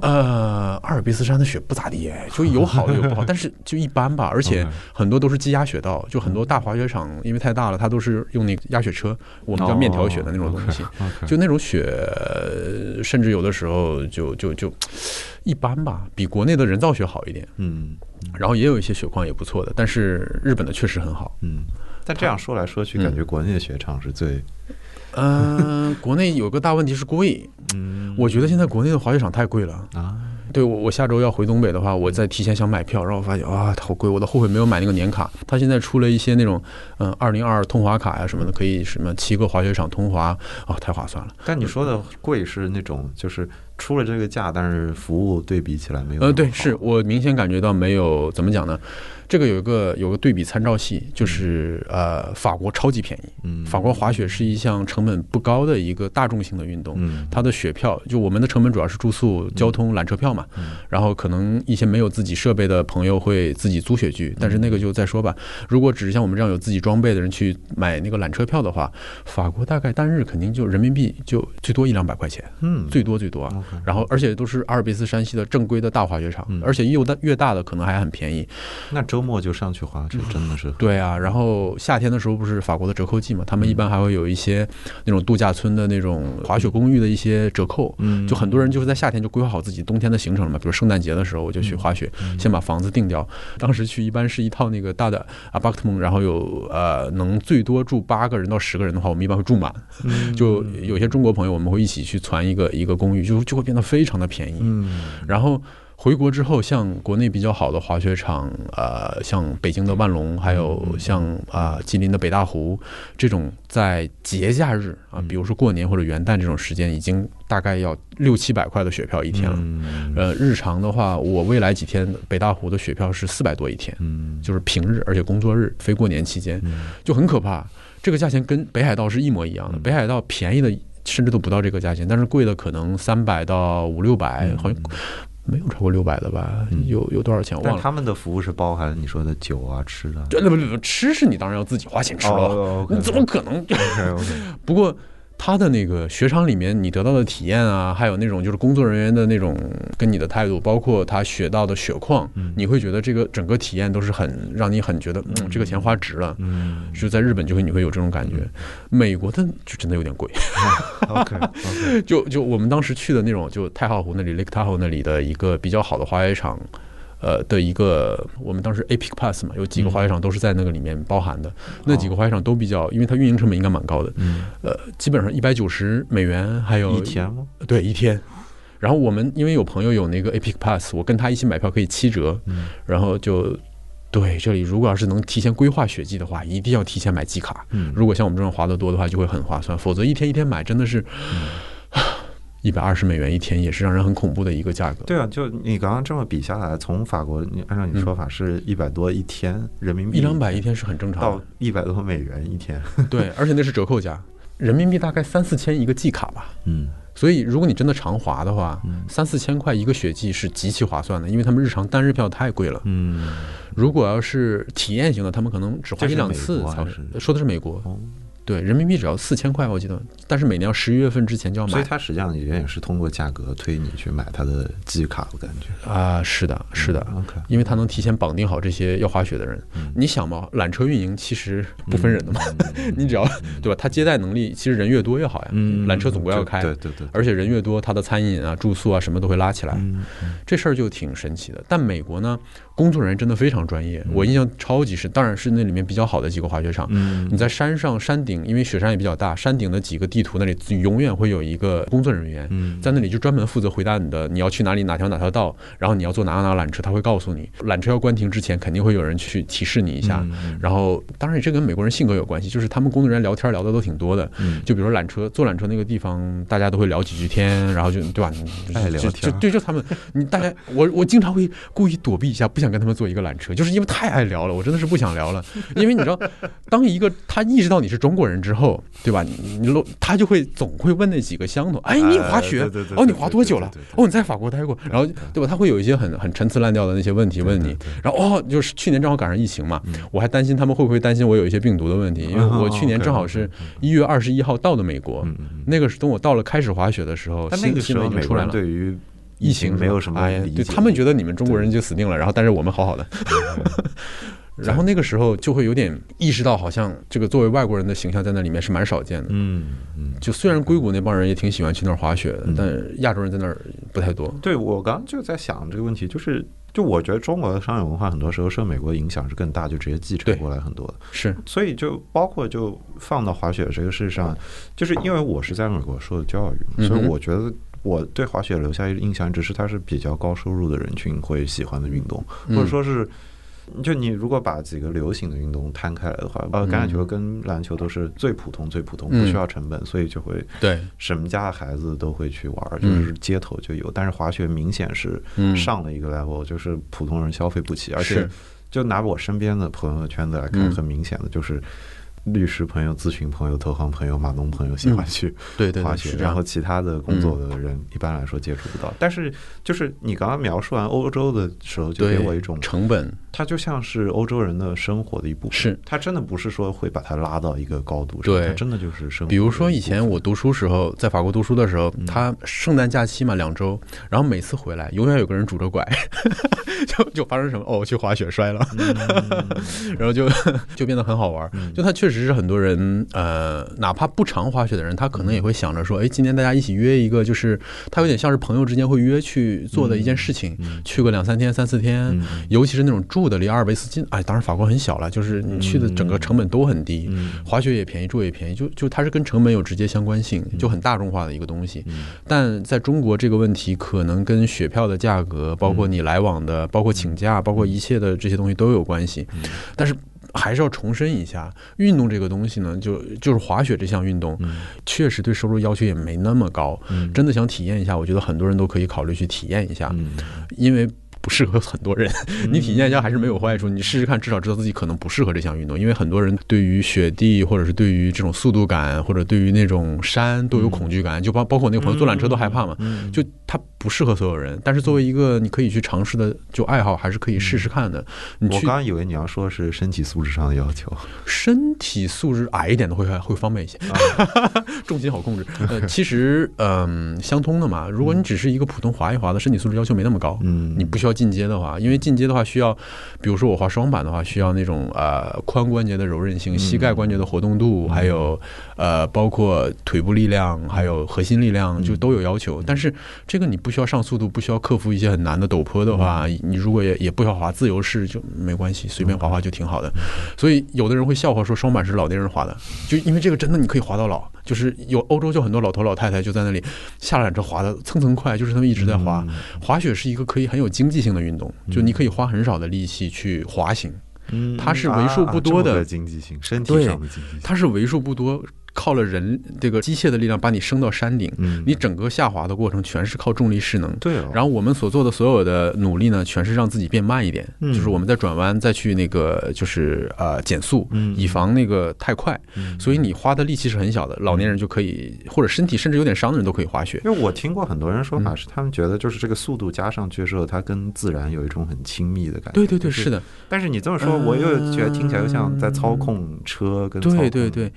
呃，阿尔卑斯山的雪不咋地，(laughs) 就有好的有不好，但是就一般吧。而且很多都是积压雪道，就很多大滑雪场因为太大了，它都是用那个压雪车，我们叫面条雪的那种东西，就那种雪，甚至有的时候就就就一般吧，比国内的人造雪好一点。嗯，然后也有一些雪况也不错的，但是日本的确实很好。嗯，但这样说来说去，感觉国内的雪场是最。嗯，国内有个大问题是贵。嗯，我觉得现在国内的滑雪场太贵了啊。对，我我下周要回东北的话，我再提前想买票，然后我发现啊，好贵，我都后悔没有买那个年卡。他现在出了一些那种，嗯，二零二二通滑卡呀什么的，可以什么七个滑雪场通滑，哦，太划算了。但你说的贵是那种，就是出了这个价，但是服务对比起来没有。呃，对，是我明显感觉到没有，怎么讲呢？这个有一个有个对比参照系，就是呃，法国超级便宜。嗯，法国滑雪是一项成本不高的一个大众性的运动。嗯，它的雪票就我们的成本主要是住宿、交通、缆车票嘛。嗯，然后可能一些没有自己设备的朋友会自己租雪具，但是那个就再说吧。如果只是像我们这样有自己装备的人去买那个缆车票的话，法国大概单日肯定就人民币就最多一两百块钱。嗯，最多最多啊。然后而且都是阿尔卑斯山系的正规的大滑雪场，而且又大越大的可能还很便宜。那周末就上去滑，这真的是对啊。然后夏天的时候不是法国的折扣季嘛，他们一般还会有一些那种度假村的那种滑雪公寓的一些折扣。嗯，就很多人就是在夏天就规划好自己冬天的行程了嘛。比如圣诞节的时候我就去滑雪，先把房子定掉。当时去一般是一套那个大的阿巴克蒙，然后有呃能最多住八个人到十个人的话，我们一般会住满。就有些中国朋友我们会一起去攒一个一个公寓，就就会变得非常的便宜。嗯，然后。回国之后，像国内比较好的滑雪场，呃，像北京的万隆，还有像啊吉林的北大湖，这种在节假日啊，比如说过年或者元旦这种时间，已经大概要六七百块的雪票一天了。呃，日常的话，我未来几天北大湖的雪票是四百多一天，就是平日而且工作日，非过年期间就很可怕。这个价钱跟北海道是一模一样的，北海道便宜的甚至都不到这个价钱，但是贵的可能三百到五六百，好像。没有超过六百的吧？有有多少钱？我忘了。他们的服务是包含你说的酒啊、吃的。对，不不不，吃是你当然要自己花钱吃了。你怎么可能？(laughs) 不过。他的那个雪场里面，你得到的体验啊，还有那种就是工作人员的那种跟你的态度，包括他雪到的雪况，你会觉得这个整个体验都是很让你很觉得，嗯，这个钱花值了。嗯，就在日本就会你会有这种感觉，美国的就真的有点贵。OK，(laughs) 就就我们当时去的那种，就太浩湖那里，Lake Tahoe 那里的一个比较好的滑雪场。呃的一个，我们当时 Apic Pass 嘛，有几个滑雪场都是在那个里面包含的。那几个滑雪场都比较，因为它运营成本应该蛮高的。嗯。呃，基本上一百九十美元，还有一天吗？对，一天。然后我们因为有朋友有那个 Apic Pass，我跟他一起买票可以七折。嗯。然后就对这里，如果要是能提前规划雪季的话，一定要提前买季卡。嗯。如果像我们这种滑得多的话，就会很划算。否则一天一天买真的是。一百二十美元一天也是让人很恐怖的一个价格。对啊，就你刚刚这么比下来，从法国，你按照你说法是一百多一天人民币，一两百一天是很正常的。到一百多美元一天，对，而且那是折扣价，人民币大概三四千一个季卡吧。嗯，所以如果你真的常滑的话，三四千块一个雪季是极其划算的，因为他们日常单日票太贵了。嗯，如果要是体验型的，他们可能只滑一两次才是。说的是美国。对，人民币只要四千块，我记得，但是每年要十一月份之前就要买。所以它实际上也也是通过价格推你去买它的季卡，我感觉啊，是的，是的，OK，因为它能提前绑定好这些要滑雪的人。你想嘛，缆车运营其实不分人的嘛，(laughs) 你只要对吧？它接待能力其实人越多越好呀。嗯，缆车总归要开，对对对，而且人越多，它的餐饮啊、住宿啊什么都会拉起来，这事儿就挺神奇的。但美国呢？工作人员真的非常专业，我印象超级深。当然是那里面比较好的几个滑雪场。你在山上山顶，因为雪山也比较大，山顶的几个地图那里永远会有一个工作人员，在那里就专门负责回答你的你要去哪里哪条哪条道，然后你要坐哪哪缆车，他会告诉你。缆车要关停之前，肯定会有人去提示你一下。然后当然这跟美国人性格有关系，就是他们工作人员聊天聊的都挺多的。就比如说缆车坐缆车那个地方，大家都会聊几句天，然后就对吧？爱聊天。就对，就他们，你大家我我经常会故意躲避一下，不想。跟他们坐一个缆车，就是因为太爱聊了，我真的是不想聊了。(laughs) 因为你知道，当一个他意识到你是中国人之后，对吧？你你他就会总会问那几个相同。哎，你滑雪？哦，你滑多久了？哦，你在法国待过？然后对吧？他会有一些很很陈词滥调的那些问题问你。然后哦，就是去年正好赶上疫情嘛，我还担心他们会不会担心我有一些病毒的问题，因为我去年正好是一月二十一号到的美国，那个是等我到了开始滑雪的时候，那个时候美国人对于。疫情没有什么哎对他们觉得你们中国人就死定了，然后但是我们好好的。(laughs) 然后那个时候就会有点意识到，好像这个作为外国人的形象在那里面是蛮少见的。嗯嗯，就虽然硅谷那帮人也挺喜欢去那儿滑雪的，但亚洲人在那儿不太多。对我刚刚就在想这个问题，就是就我觉得中国的商业文化很多时候受美国影响是更大，就直接继承过来很多的。是，所以就包括就放到滑雪这个事上，就是因为我是在美国受的教育所以我觉得我对滑雪留下一个印象，只是它是比较高收入的人群会喜欢的运动，嗯或者说是。就你如果把几个流行的运动摊开来的话，呃，橄榄球跟篮球都是最普通、最普通，不嗯需要成本，所以就会对，什么家的孩子都会去玩，就嗯是街头就有。但是滑雪明显是嗯上了一个 level，就是普通人消费不起，而且就拿我身边的朋友圈子来看，嗯很明显的就是律师朋友、咨询朋友、投行朋友、码农朋友喜欢去对对对，滑雪，然后。其他的工作的人一般来说接触不到。但是就是你刚刚描述完欧洲的时候，就给我一种，成本它就像是欧洲人的生活的一部分。是。它真的不是说会把它拉到一个高度上，对。它真的就是生活。比如说以前我读书时候，在法国读书的时候，嗯。他圣诞假期嘛两周，然后每次回来永远有个人拄着拐，(laughs) 就就发生什么哦，我去滑雪摔了，(laughs) 然后就 (laughs) 就变得很好玩。嗯。就他确实是很多人呃，哪怕不常滑雪的人，他可能也会想着说，哎，今天大家一起约一个，就是他有点像是朋友之间会约去做的一件事情，嗯。去个两三天、三四天。嗯。尤其是那种住的离阿尔卑斯近，哎，当然法国很小了，就是你去的整个成本都很低，嗯滑雪也便宜，住也便宜，就就它是跟成本有直接相关性，就很大众化的一个东西。嗯但在中国这个问题可能跟雪票的价格，包括你来往的，包括请假，包括一切的这些东西都有关系。嗯但是还是要重申一下，运动这个东西呢，就就是滑雪这项运动，嗯确实对收入要求也没那么高。嗯真的想体验一下，我觉得很多人都可以考虑去体验一下，嗯因为。不适合很多人，你体验一下还是没有坏处。你试试看，至少知道自己可能不适合这项运动。因为很多人对于雪地，或者是对于这种速度感，或者对于那种山都有恐惧感。就包包括我那个朋友坐缆车都害怕嘛，嗯就他不适合所有人。但是作为一个你可以去尝试的就爱好，还是可以试试看的。我刚刚以为你要说是身体素质上的要求，身体素质矮一点的会会方便一些，(laughs) 重心好控制。呃，其实嗯、相通的嘛。如果你只是一个普通滑一滑的，身体素质要求没那么高。嗯，你不需要进阶的话，因为进阶的话需要，比如说我滑双板的话，需要那种呃髋关节的柔韧性、膝盖关节的活动度，还有呃包括腿部力量，还有核心力量，就都有要求。但是这个你不需要上速度，不需要克服一些很难的陡坡的话，你如果也也不需要滑自由式就没关系，随便滑滑就挺好的。所以有的人会笑话说双板是老年人滑的，就因为这个真的你可以滑到老，就是有欧洲就很多老头老太太就在那里下了缆车滑的蹭蹭快，就是他们一直在滑。滑雪是一个可以很有经济性的运动，就你可以花很少的力气去滑行，嗯它是为数不多的经济性，身体对上的经济性，它是为数不多靠了人这个机械的力量把你升到山顶，嗯你整个下滑的过程全是靠重力势能。对哦，然后我们所做的所有的努力呢，全是让自己变慢一点，嗯就是我们在转弯再去那个就是呃减速，嗯以防那个太快。嗯所以你花的力气是很小的，老年人就可以，或者身体甚至有点伤的人都可以滑雪。因为我听过很多人说嗯法是，他们觉得就是这个速度加上去之后，它跟自然有一种很亲密的感觉。对对对，是的，但是你这么说，我又觉得听起来又像在操控车跟操控对对对。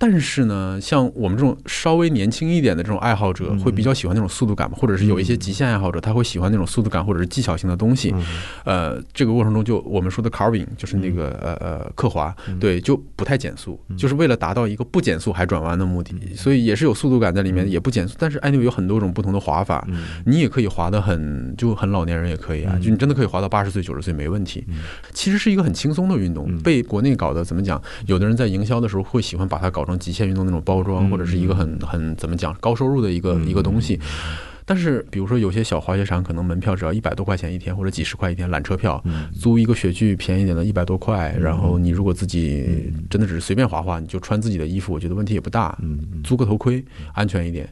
但是呢，像我们这种稍微年轻一点的这种爱好者，嗯。会比较喜欢那种速度感嘛，或者是有一些极限爱好者，他会喜欢那种速度感或者是技巧性的东西。嗯。呃，这个过程中就我们说的 carving，就是那个呃呃刻滑，嗯。对，就不太减速，就是为了达到一个不减速还转弯的目的，所以也是有速度感在里面，也不减速。但是 anyway 有很多种不同的滑法，嗯。你也可以滑得很就很老年人也可以啊，嗯。就你真的可以滑到八十岁九十岁没问题。其实是一个很轻松的运动嗯，被国内搞得怎么讲？有的人在营销的时候会喜欢把它搞成极限运动那种包装，嗯或者是一个很很怎么讲高收入的一个嗯一个东西。但是，比如说有些小滑雪场，可能门票只要一百多块钱一天，或者几十块一天缆车票，嗯租一个雪具便宜点的，一百多块。然后你如果自己嗯真的只是随便滑滑，你就穿自己的衣服，我觉得问题也不大。租个头盔，安全一点。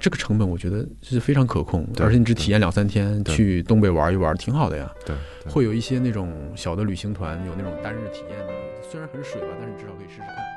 这个成本我觉得是非常可控，而且你只体验两三天，去东北玩一玩，挺好的呀。会有一些那种小的旅行团，有那种单日体验的，虽然很水吧，但是你至少可以试试看。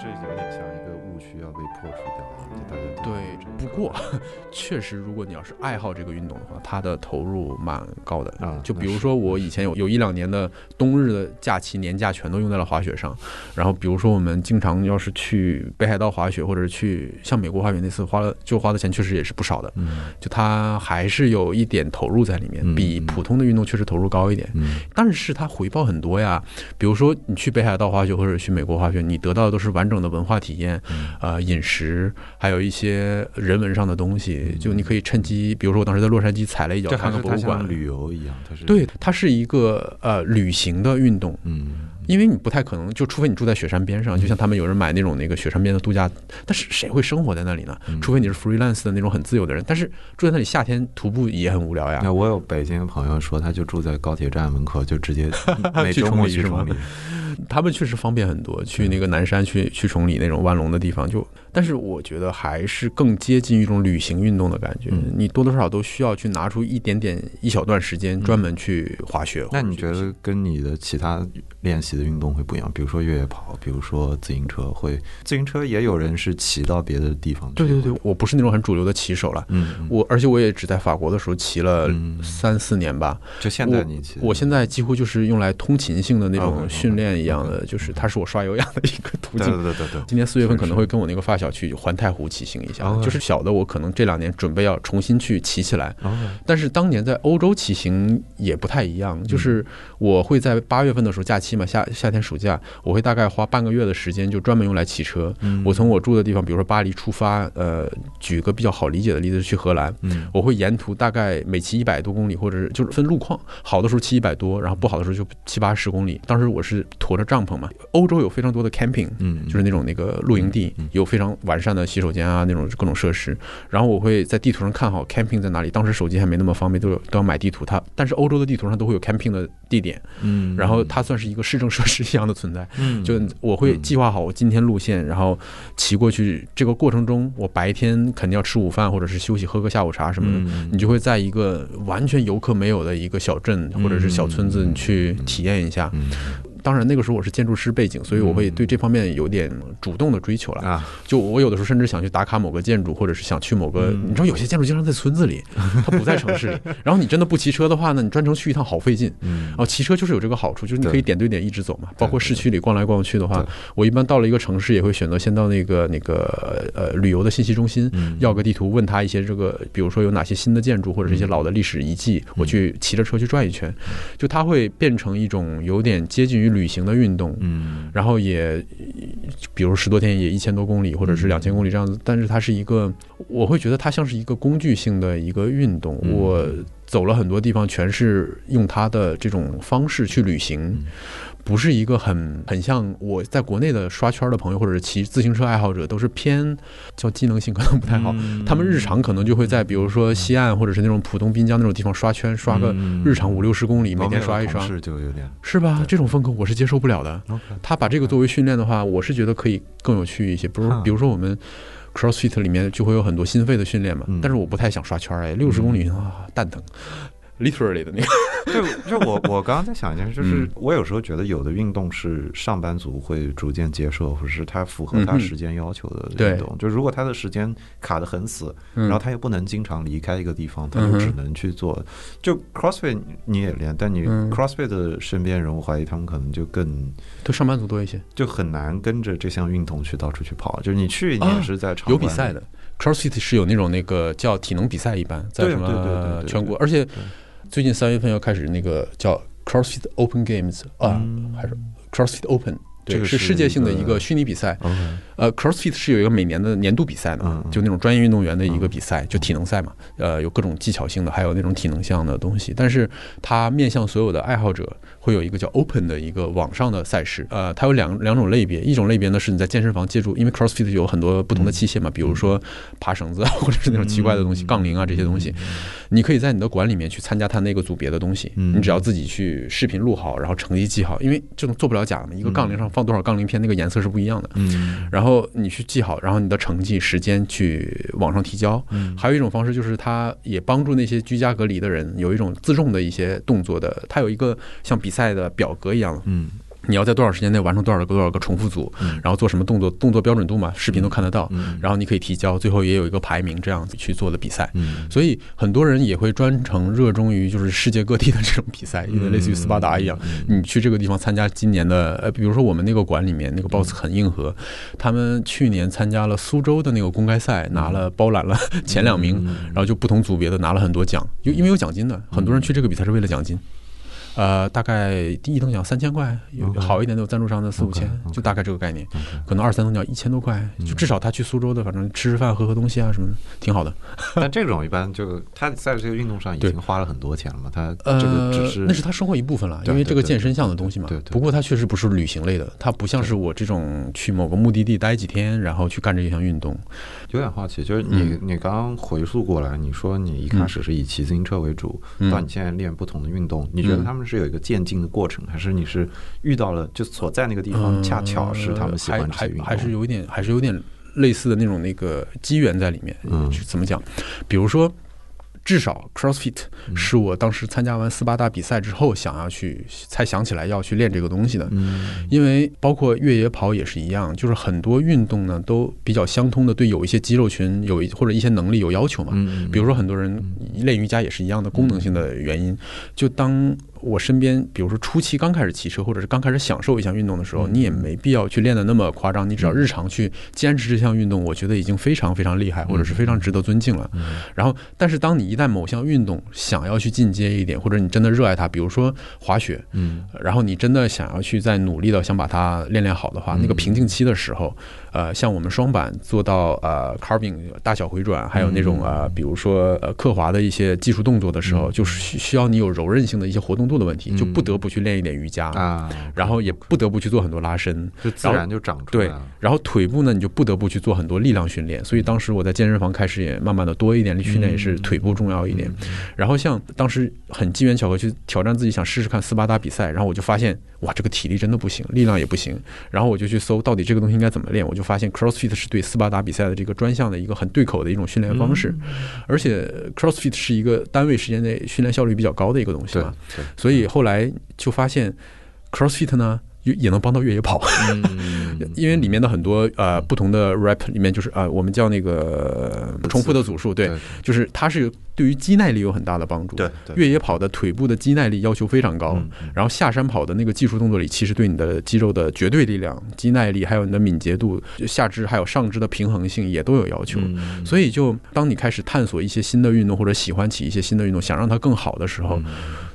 这有点像一个误区要被破除掉，就大家对。不过，(laughs) 确实，如果你要是爱好这个运动的话，它的投入蛮高的啊。就比如说，我以前有有一两年的冬日的假期年假全都用在了滑雪上。然后，比如说我们经常要是去北海道滑雪，或者是去像美国滑雪那次花了就花的钱确实也是不少的。嗯，就它还是有一点投入在里面，比普通的运动确实投入高一点。嗯，但是它回报很多呀。比如说你去北海道滑雪或者去美国滑雪，你得到的都是完整的文化体验，呃，饮食，还有一些人文上的东西。就你可以趁机，比如说我当时在洛杉矶踩了一脚，看看博物馆，旅游一样。它是对，它是一个呃旅行的运动。嗯。因为你不太可能，就除非你住在雪山边上，就像他们有人买那种那个雪山边的度假，但是谁会生活在那里呢？除非你是 freelance 的那种很自由的人，但是住在那里夏天徒步也很无聊呀。那我有北京的朋友说，他就住在高铁站门口，就直接每周末去崇礼。(laughs) 他们确实方便很多，去那个南山、去去崇礼那种万隆的地方，就但是我觉得还是更接近一种旅行运动的感觉。你多多少少都需要去拿出一点点一小段时间专门去滑雪。那你觉得跟你的其他练习的运动会不一样？比如说越野跑，比如说自行车，会自行车也有人是骑到别的地方。对对对，我不是那种很主流的骑手了。嗯，我而且我也只在法国的时候骑了三四年吧。就现在你骑，我现在几乎就是用来通勤性的那种训练。一样的，就是它是我刷有氧的一个途径。对对对对。今年四月份可能会跟我那个发小去环太湖骑行一下，就是小的我可能这两年准备要重新去骑起来。但是当年在欧洲骑行也不太一样，就是我会在八月份的时候假期嘛，夏夏天暑假，我会大概花半个月的时间就专门用来骑车。我从我住的地方，比如说巴黎出发，呃，举个比较好理解的例子，去荷兰，我会沿途大概每骑一百多公里，或者是就是分路况，好的时候骑一百多，然后不好的时候就七八十公里。当时我是驮。着帐篷嘛，欧洲有非常多的 camping，嗯，就是那种那个露营地，有非常完善的洗手间啊，那种各种设施。然后我会在地图上看好 camping 在哪里。当时手机还没那么方便，都有都要买地图。它但是欧洲的地图上都会有 camping 的地点，嗯，然后它算是一个市政设施一样的存在。嗯，就我会计划好我今天路线，然后骑过去。这个过程中，我白天肯定要吃午饭或者是休息，喝个下午茶什么的。你就会在一个完全游客没有的一个小镇或者是小村子，你去体验一下。当然，那个时候我是建筑师背景，所以我会对这方面有点主动的追求了啊。就我有的时候甚至想去打卡某个建筑，或者是想去某个，你知道有些建筑经常在村子里，(laughs) 它不在城市里。然后你真的不骑车的话呢，你专程去一趟好费劲。然后骑车就是有这个好处，就是你可以点对点一直走嘛。包括市区里逛来逛去的话，我一般到了一个城市也会选择先到那个那个呃旅游的信息中心，要个地图，问他一些这个，比如说有哪些新的建筑或者是一些老的历史遗迹，我去骑着车去转一圈，就它会变成一种有点接近于。旅行的运动，嗯，然后也，比如十多天也一千多公里，或者是两千公里这样子，但是它是一个，我会觉得它像是一个工具性的一个运动，我走了很多地方，全是用它的这种方式去旅行。不是一个很很像我在国内的刷圈的朋友，或者是骑自行车爱好者，都是偏叫机能性可能不太好。他们日常可能就会在比如说西岸或者是那种浦东滨江那种地方刷圈，刷个日常五六十公里，每天刷一刷，是就有点是吧？这种风格我是接受不了的。(laughs) 他把这个作为训练的话，我是觉得可以更有趣一些。比如比如说我们 CrossFit 里面就会有很多心肺的训练嘛，但是我不太想刷圈哎，六十公里啊蛋疼。Literally 的那个，就就我我刚刚在想一件事，就是我有时候觉得有的运动是上班族会逐渐接受，或者是他符合他时间要求的运动。就如果他的时间卡得很死，然后他又不能经常离开一个地方，他就只能去做。就 CrossFit 你也练，但你 CrossFit 的身边人，我怀疑他们可能就更对上班族多一些，就很难跟着这项运动去到处去跑。就是你去，你也是在场有比赛的。CrossFit 是有那种那个叫体能比赛，一般在什么全国，而且。最近三月份要开始那个叫 CrossFit Open Games 啊，还是 CrossFit Open？这个是世界性的一个虚拟比赛。呃，CrossFit 是有一个每年的年度比赛的，就那种专业运动员的一个比赛，就体能赛嘛。呃，有各种技巧性的，还有那种体能项的东西。但是它面向所有的爱好者，会有一个叫 Open 的一个网上的赛事。呃，它有两两种类别，一种类别呢是你在健身房借助，因为 CrossFit 有很多不同的器械嘛，比如说爬绳子 (laughs) 或者是那种奇怪的东西，杠铃啊这些东西，你可以在你的馆里面去参加它那个组别的东西。你只要自己去视频录好，然后成绩记好，因为这种做不了假的嘛，一个杠铃上放多少杠铃片，那个颜色是不一样的。嗯，然后你去记好，然后你的成绩、时间去网上提交。嗯，还有一种方式就是，它也帮助那些居家隔离的人有一种自重的一些动作的。它有一个像比赛的表格一样。嗯，你要在多少时间内完成多少个多少个重复组，然后做什么动作，动作标准度嘛，视频都看得到，然后你可以提交，最后也有一个排名，这样子去做的比赛。所以很多人也会专程热衷于就是世界各地的这种比赛，因为类似于斯巴达一样，你去这个地方参加今年的，呃，比如说我们那个馆里面那个 BOSS 很硬核，他们去年参加了苏州的那个公开赛，拿了包揽了 (laughs) 前两名，然后就不同组别的拿了很多奖，就因为有奖金的，很多人去这个比赛是为了奖金。呃，大概第一等奖三千块，有好一点的有赞助商的四五千，就大概这个概念。可能二三等奖一千多块，就至少他去苏州的，反正吃吃饭、喝喝东西啊什么的，挺好的。(laughs) 但这种一般就他在这个运动上已经花了很多钱了嘛，他这个只是那是他生活一部分了，因为这个健身项的东西嘛。对。不过他确实不是旅行类的，他不像是我这种去某个目的地待几天，然后去干这一项运动。有点好奇，就是你你刚刚回溯过来，你说你一开始是以骑自行车为主，到你现在练不同的运动，你觉得他们是有一个渐进的过程，还是你是遇到了就所在那个地方恰巧是他们喜欢这些运动，还是有一点还是有点类似的那种那个机缘在里面？嗯，怎么讲？比如说。至少 CrossFit 是我当时参加完斯巴达比赛之后想要去才想起来要去练这个东西的，因为包括越野跑也是一样，就是很多运动呢都比较相通的，对有一些肌肉群有一或者一些能力有要求嘛。比如说很多人练瑜伽也是一样的功能性的原因，就当。我身边，比如说初期刚开始骑车，或者是刚开始享受一项运动的时候，你也没必要去练的那么夸张，你只要日常去坚持这项运动，我觉得已经非常非常厉害，或者是非常值得尊敬了。然后，但是当你一旦某项运动想要去进阶一点，或者你真的热爱它，比如说滑雪，嗯，然后你真的想要去再努力的想把它练练好的话，那个瓶颈期的时候。呃，像我们双板做到呃 carving 大小回转，还有那种呃，比如说呃刻滑的一些技术动作的时候，就是需需要你有柔韧性的一些活动度的问题，就不得不去练一点瑜伽啊，然后也不得不去做很多拉伸，就自然就长出来。对，然后腿部呢，你就不得不去做很多力量训练。所以当时我在健身房开始也慢慢的多一点力训练，也是腿部重要一点。然后像当时很机缘巧合去挑战自己，想试试看斯巴达比赛，然后我就发现哇，这个体力真的不行，力量也不行。然后我就去搜到底这个东西应该怎么练，我就。发现 CrossFit 是对斯巴达比赛的这个专项的一个很对口的一种训练方式，而且 CrossFit 是一个单位时间内训练效率比较高的一个东西嘛，所以后来就发现 CrossFit 呢。也也能帮到越野跑，(laughs) 因为里面的很多呃不同的 rap 里面就是啊，我们叫那个重复的组数，对，就是它是对于肌耐力有很大的帮助。对，越野跑的腿部的肌耐力要求非常高，然后下山跑的那个技术动作里，其实对你的肌肉的绝对力量、肌耐力，还有你的敏捷度、下肢还有上肢的平衡性也都有要求。所以，就当你开始探索一些新的运动，或者喜欢起一些新的运动，想让它更好的时候。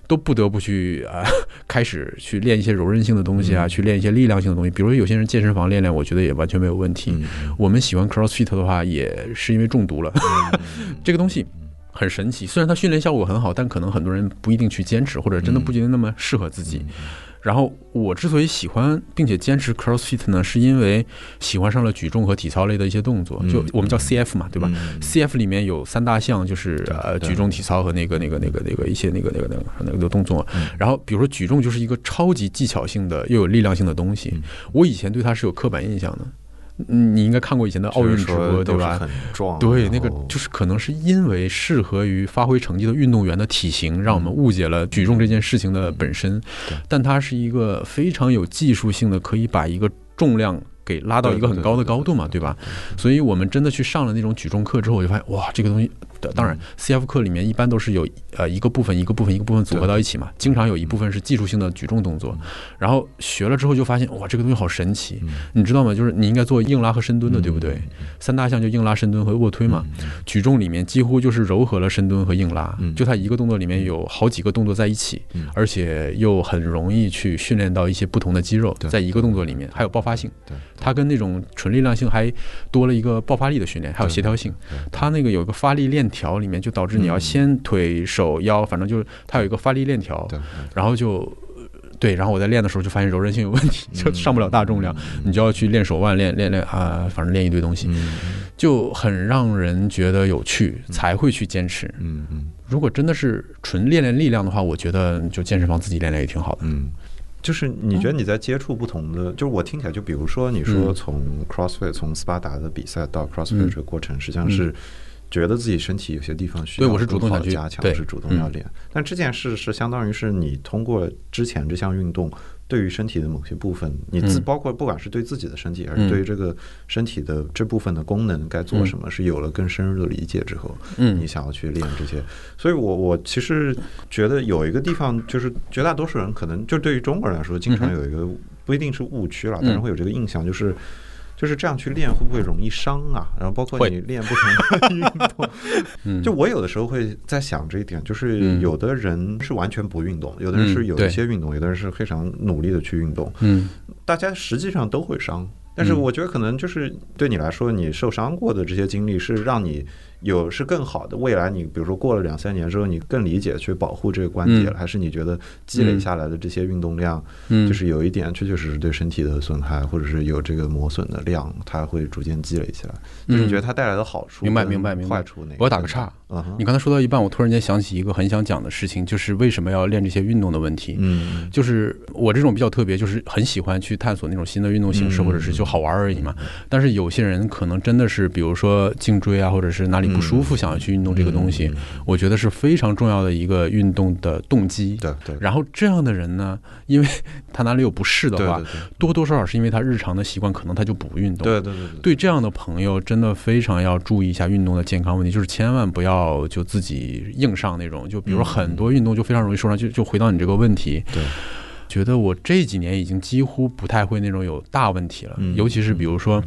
都不得不去啊，(laughs) 开始去练一些柔韧性的东西啊，去练一些力量性的东西。比如有些人健身房练练，我觉得也完全没有问题。我们喜欢 CrossFit 的话，也是因为中毒了。(laughs) 这个东西很神奇，虽然它训练效果很好，但可能很多人不一定去坚持，或者真的不觉得那么适合自己。然后我之所以喜欢并且坚持 CrossFit 呢，是因为喜欢上了举重和体操类的一些动作，就我们叫 CF 嘛，对吧？CF 里面有三大项，就是呃举重、体操和那个那个那个那个一些那个那个那个那个动作。然后比如说举重就是一个超级技巧性的又有力量性的东西，我以前对它是有刻板印象的。嗯，你应该看过以前的奥运直播，对吧？对，那个就是可能是因为适合于发挥成绩的运动员的体型，让我们误解了举重这件事情的本身。但它是一个非常有技术性的，可以把一个重量。给拉到一个很高的高度嘛，对吧？所以我们真的去上了那种举重课之后，我就发现哇，这个东西，当然，CF 课里面一般都是有呃一个部分一个部分一个部分组合到一起嘛，经常有一部分是技术性的举重动作，然后学了之后就发现哇，这个东西好神奇，你知道吗？就是你应该做硬拉和深蹲的，对不对？三大项就硬拉、深蹲和卧推嘛。举重里面几乎就是糅合了深蹲和硬拉，就它一个动作里面有好几个动作在一起，而且又很容易去训练到一些不同的肌肉，在一个动作里面还有爆发性。它跟那种纯力量性还多了一个爆发力的训练，还有协调性。它那个有个发力链条，里面就导致你要先腿手腰，反正就是它有一个发力链条。然后就对，然后我在练的时候就发现柔韧性有问题，就上不了大重量。你就要去练手腕，练练练啊，反正练一堆东西，就很让人觉得有趣，才会去坚持。嗯嗯。如果真的是纯练练力量的话，我觉得就健身房自己练练也挺好的。嗯。就是你觉得你在接触不同的，就是我听起来，就比如说你说从 CrossFit 从斯巴达的比赛到 CrossFit 这个过程，实际上是觉得自己身体有些地方需对要我是主动想去更好地加强，是主动要练。但这件事是相当于是你通过之前这项运动，对于身体的某些部分，你自嗯包括不管是对自己的身体，还嗯是对于这个身体的这部分的功能该做什么，是有了更深入的理解之后，嗯你想要去练这些。所以我我其实觉得有一个地方，就是绝大多数人可能就对于中国人来说，经常有一个不一定是误区了，嗯但是会有这个印象，就是。就是这样去练会不会容易伤啊？然后包括你练不同的 (laughs) 运动，嗯，(laughs) 就我有的时候会在想这一点，就是嗯有的人是完全不运动，有的人是有一些运动，有的人是非常努力的去运动，嗯大家实际上都会伤。但是嗯我觉得可能就是对你来说，你受伤过的这些经历是让你有是更好的。未来你比如说过了两三年之后，你更理解去保护这个关节了，嗯还是你觉得积累下来的这些运动量，嗯，就是有一点确确实实对身体的损害，或者是有这个磨损的量，它会逐渐积累起来。就是你觉得它带来的好处嗯明白明白明白坏处哪个？我打个岔嗯，你刚才说到一半，我突然间想起一个很想讲的事情，就是为什么要练这些运动的问题。嗯就是我这种比较特别，就是很喜欢去探索那种新的运动形式，嗯或者是就好玩而已嘛。但是有些人可能真的是，比如说颈椎啊，或者是哪里不舒服，想要去运动这个东西，嗯我觉得是非常重要的一个运动的动机。对对然后这样的人呢，因为他哪里有不适的话，多多少少是因为他日常的习惯，可能他就不运动。对对对对对这样的朋友，真的非常要注意一下运动的健康问题，就是千万不要就自己硬上那种。就比如很多运动就非常容易受伤，就就回到你这个问题，对，觉得我这几年已经几乎不太会那种有大问题了，嗯尤其是比如说。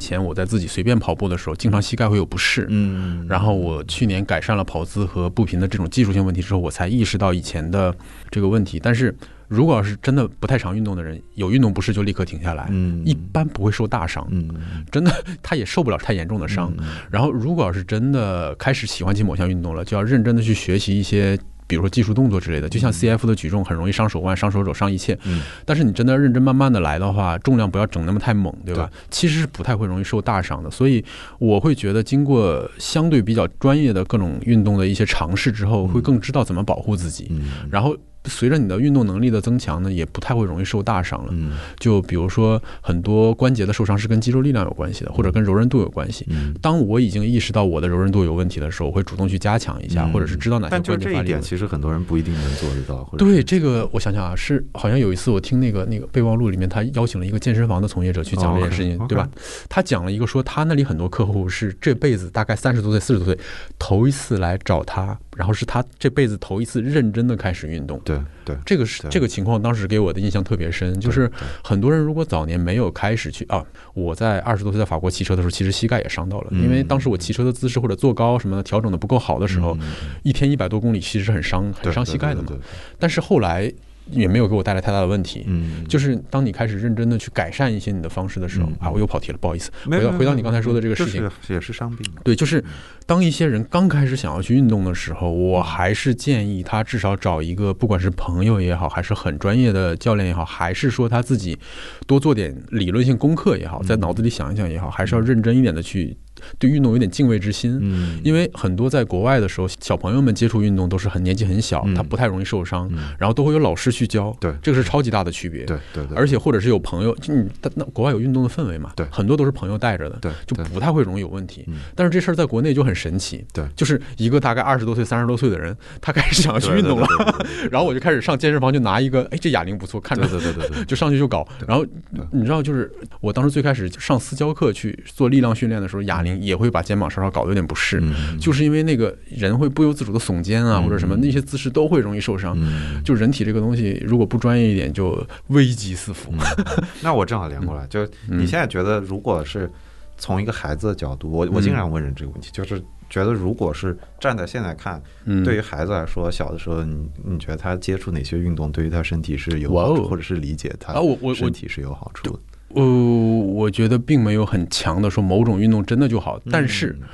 以前我在自己随便跑步的时候，经常膝盖会有不适，嗯，然后我去年改善了跑姿和步频的这种技术性问题之后，我才意识到以前的这个问题。但是如果要是真的不太常运动的人，有运动不适就立刻停下来，嗯一般不会受大伤，嗯真的他也受不了太严重的伤。嗯然后如果要是真的开始喜欢起某项运动了，就要认真的去学习一些。比如说技术动作之类的，就像 CF 的举重很容易伤手腕、伤手肘、伤一切。嗯但是你真的认真慢慢的来的话，重量不要整那么太猛，对吧？其实是不太会容易受大伤的。所以我会觉得，经过相对比较专业的各种运动的一些尝试之后，会更知道怎么保护自己。嗯然后随着你的运动能力的增强呢，也不太会容易受大伤了。嗯就比如说很多关节的受伤是跟肌肉力量有关系的，或者跟柔韧度有关系。嗯。当我已经意识到我的柔韧度有问题的时候，我会主动去加强一下，嗯或者是知道哪些但就关节这一点，发力。其实很多人不一定能做得到。或者对这个，我想想啊，是好像有一次我听那个那个备忘录里面，他邀请了一个健身房的从业者去讲这件事情，对吧？他讲了一个说，他那里很多客户是这辈子大概三十多岁、四十多岁头一次来找他，然后是他这辈子头一次认真的开始运动。对对，这个是这个情况，当时给我的印象特别深，就是很多人如果早年没有开始去啊，我在二十多岁在法国骑车的时候，其实膝盖也伤到了，嗯因为当时我骑车的姿势或者坐高什么的调整的不够好的时候，嗯一天一百多公里其实是很伤很伤膝盖的嘛。但是后来也没有给我带来太大的问题。嗯，就是当你开始认真的去改善一些你的方式的时候嗯啊，我又跑题了，不好意思。回到回到你刚才说的这个事情，是也是伤病。对，就是当一些人刚开始想要去运动的时候，我还是建议他至少找一个，不管是朋友也好，还是很专业的教练也好，还是说他自己多做点理论性功课也好，在脑子里想一想也好，还是要认真一点的去对运动有点敬畏之心。嗯，因为很多在国外的时候，小朋友们接触运动都是很年纪很小，嗯他不太容易受伤，嗯然后都会有老师去教，对这个是超级大的区别。对对对，而且或者是有朋友，就你那那国外有运动的氛围嘛，对。很多都是朋友带着的，对对。就不太会容易有问题。嗯。但是这事儿在国内就很神奇，对。就是一个大概二十多岁、三十多岁的人，他开始想要去运动了，(laughs) 然后我就开始上健身房，就拿一个，哎，这哑铃不错，看着对对对 (laughs) 就上去就搞。然后你知道，就是我当时最开始上私教课去做力量训练的时候，哑铃也会把肩膀稍稍搞得有点不适，嗯就是因为那个人会不由自主的耸肩啊，嗯或者什么那些姿势都会容易受伤。嗯。就人体这个东西，如果不专业一点，就危机四伏。嗯 (laughs) 那我正好连过来，就你现在觉得，如果是从一个孩子的角度，我我经常问人这个问题，就是觉得如果是站在现在看，嗯，对于孩子来说，小的时候，你你觉得他接触哪些运动对于他身体是有或者是理解他啊我我我身体是有好处的？呃，我觉得并没有很强的说某种运动真的就好，但是嗯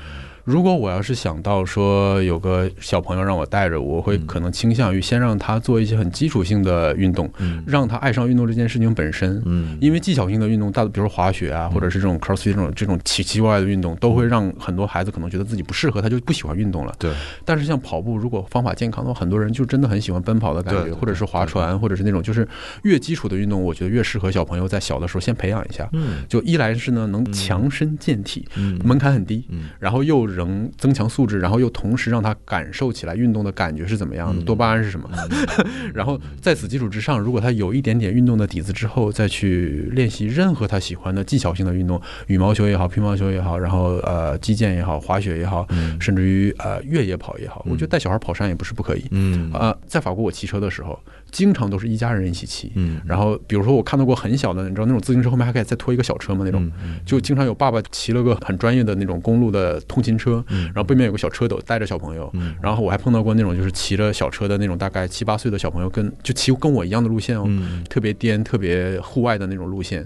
如果我要是想到说有个小朋友让我带着，我会嗯。可能倾向于先让他做一些很基础性的运动，嗯。让他爱上运动这件事情本身。嗯，因为技巧性的运动，大比如说滑雪啊，或者是这种 crossfit 这种这种奇奇怪怪的运动，都会让很多孩子可能觉得自己不适合，他就不喜欢运动了。对，但是像跑步，如果方法健康的话，很多人就真的很喜欢奔跑的感觉，或者是划船，或者是那种就是越基础的运动，我觉得越适合小朋友在小的时候先培养一下。嗯。就一来是呢能强身健体，嗯。门槛很低，嗯。然后又仍增强素质，然后又同时让他感受起来运动的感觉是怎么样的，多巴胺是什么。(laughs) 然后在此基础之上，如果他有一点点运动的底子之后，再去练习任何他喜欢的技巧性的运动，羽毛球也好，乒乓球也好，然后呃击剑也好，滑雪也好，甚至于呃越野跑也好，我觉得带小孩跑山也不是不可以。嗯啊，在法国我骑车的时候。经常都是一家人一起骑，嗯，然后比如说我看到过很小的，你知道那种自行车后面还可以再拖一个小车吗？那种，就经常有爸爸骑了个很专业的那种公路的通勤车，然后背面有个小车斗带着小朋友，然后我还碰到过那种就是骑着小车的那种大概七八岁的小朋友，跟就骑跟我一样的路线哦，特别颠、特别户外的那种路线，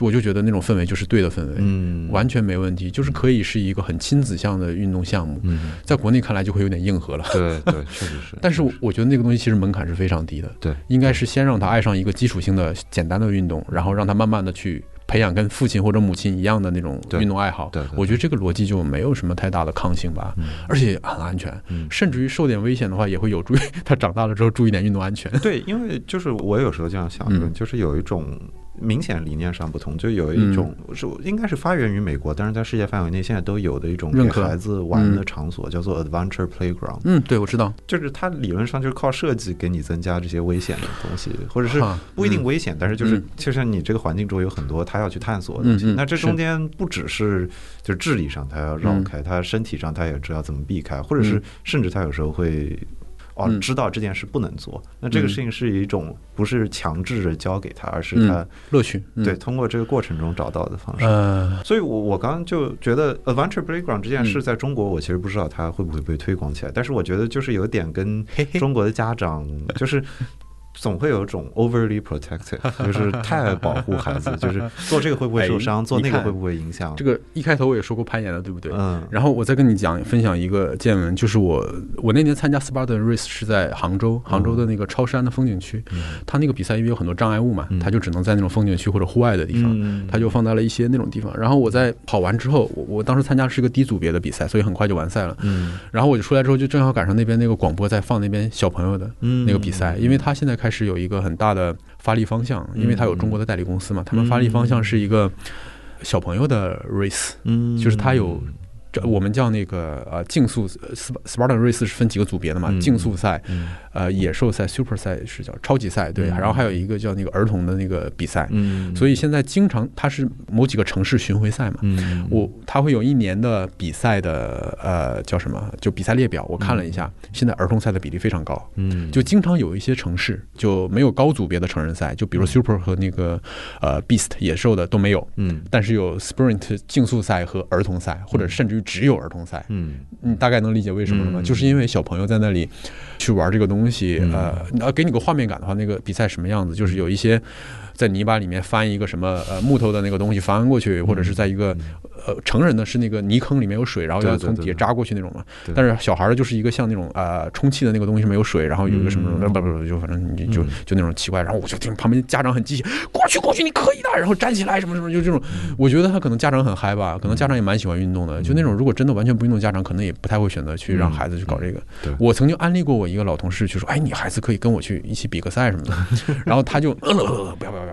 我就觉得那种氛围就是对的氛围，嗯，完全没问题，就是可以是一个很亲子向的运动项目，在国内看来就会有点硬核了，对对，确实是，(laughs) 但是我觉得那个东西其实门槛是非常低的。对，应该是先让他爱上一个基础性的简单的运动，然后让他慢慢的去培养跟父亲或者母亲一样的那种运动爱好。对，我觉得这个逻辑就没有什么太大的抗性吧，而且很安全，甚至于受点危险的话，也会有助于他长大了之后注意点运动安全。对，因为就是我有时候这样想，就是有一种。明显理念上不同，就有一种是应该是发源于美国，但是在世界范围内现在都有的一种给孩子玩的场所，叫做 Adventure Playground。嗯，对，我知道，就是它理论上就是靠设计给你增加这些危险的东西，或者是不一定危险，但是就是就像你这个环境中有很多他要去探索的东西。那这中间不只是就是智力上他要绕开，他身体上他也知道怎么避开，或者是甚至他有时候会。哦，知道这件事不能做，那这个事情是一种不是强制着交给他，而是他乐趣。对，通过这个过程中找到的方式。嗯，所以我我刚刚就觉得 Adventure Playground 这件事在中国，我其实不知道它会不会被推广起来，但是我觉得就是有点跟中国的家长就是。总会有一种 overly protected，(laughs) 就是太保护孩子，就是做这个会不会受伤，做那个会不会影响？这个一开头我也说过攀岩的，对不对？嗯。然后我再跟你讲分享一个见闻，就是我我那年参加 Spartan Race 是在杭州，杭州的那个超山的风景区，他那个比赛因为有很多障碍物嘛，他就只能在那种风景区或者户外的地方，他就放在了一些那种地方。然后我在跑完之后，我我当时参加是一个低组别的比赛，所以很快就完赛了。嗯。然后我就出来之后，就正好赶上那边那个广播在放那边小朋友的那个比赛，因为他现在开始有一个很大的发力方向，因为他有中国的代理公司嘛，他们发力方向是一个小朋友的 race，嗯，就是他有。我们叫那个呃竞速，Spartan Race 是分几个组别的嘛？竞速赛，呃野兽赛，Super 赛是叫超级赛，对。然后还有一个叫那个儿童的那个比赛。嗯。所以现在经常它是某几个城市巡回赛嘛。嗯。我它会有一年的比赛的呃叫什么？就比赛列表，我看了一下，现在儿童赛的比例非常高。嗯。就经常有一些城市就没有高组别的成人赛，就比如 Super 和那个呃 Beast 野兽的都没有。嗯。但是有 Sprint 竞速赛和儿童赛，或者甚至于。只有儿童赛，嗯，你大概能理解为什么了吗？就是因为小朋友在那里去玩这个东西，呃，要给你个画面感的话，那个比赛什么样子？就是有一些。在泥巴里面翻一个什么呃木头的那个东西翻过去，或者是在一个呃成人的是那个泥坑里面有水，然后要从底下扎过去那种嘛。但是小孩的就是一个像那种呃充气的那个东西没有水，然后有一个什么什么不不不就反正你就就那种奇怪。然后我就听旁边家长很积极，过去过去你可以的，然后站起来什么什么就这种。我觉得他可能家长很嗨吧，可能家长也蛮喜欢运动的。就那种如果真的完全不运动，家长可能也不太会选择去让孩子去搞这个。我曾经安利过我一个老同事去说，哎，你孩子可以跟我去一起比个赛什么的。(laughs) 然后他就呃呃不要不要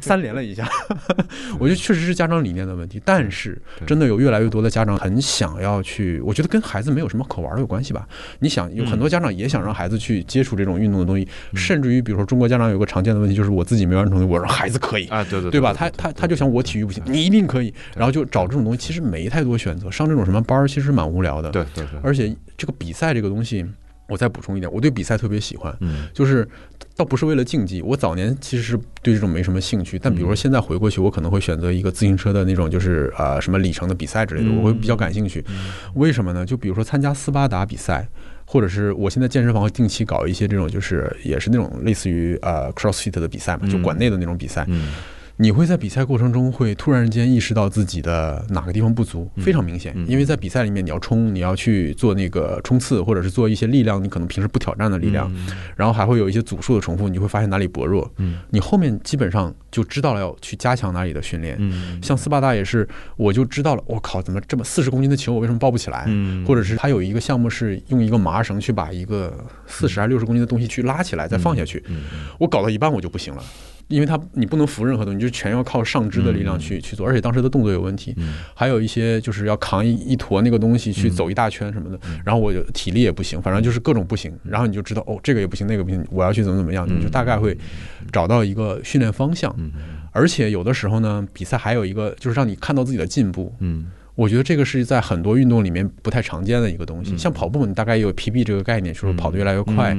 三连了一下，(laughs) 我觉得确实是家长理念的问题，但是真的有越来越多的家长很想要去，我觉得跟孩子没有什么可玩的有关系吧。你想，有很多家长也想让孩子去接触这种运动的东西，甚至于比如说中国家长有个常见的问题，就是我自己没完成，我让孩子可以啊，对对对吧？他他他就想我体育不行，你一定可以，然后就找这种东西，其实没太多选择，上这种什么班儿其实蛮无聊的。对对对，而且这个比赛这个东西。我再补充一点，我对比赛特别喜欢，嗯，就是倒不是为了竞技。我早年其实是对这种没什么兴趣，但比如说现在回过去，我可能会选择一个自行车的那种，就是啊什么里程的比赛之类的，我会比较感兴趣。为什么呢？就比如说参加斯巴达比赛，或者是我现在健身房会定期搞一些这种，就是也是那种类似于呃 CrossFit 的比赛嘛，就馆内的那种比赛。你会在比赛过程中会突然间意识到自己的哪个地方不足，非常明显。因为在比赛里面，你要冲，你要去做那个冲刺，或者是做一些力量，你可能平时不挑战的力量，然后还会有一些组数的重复，你会发现哪里薄弱。你后面基本上就知道了要去加强哪里的训练。像斯巴达也是，我就知道了，我靠，怎么这么四十公斤的球我为什么抱不起来？或者是他有一个项目是用一个麻绳去把一个四十还是六十公斤的东西去拉起来再放下去，我搞到一半我就不行了。因为它你不能扶任何东西，你就全要靠上肢的力量去去做，而且当时的动作有问题，还有一些就是要扛一一坨那个东西去走一大圈什么的，然后我就体力也不行，反正就是各种不行，然后你就知道哦，这个也不行，那个不行，我要去怎么怎么样，你就大概会找到一个训练方向，而且有的时候呢，比赛还有一个就是让你看到自己的进步，嗯。我觉得这个是在很多运动里面不太常见的一个东西。像跑步，你大概有 PB 这个概念，就是跑得越来越快。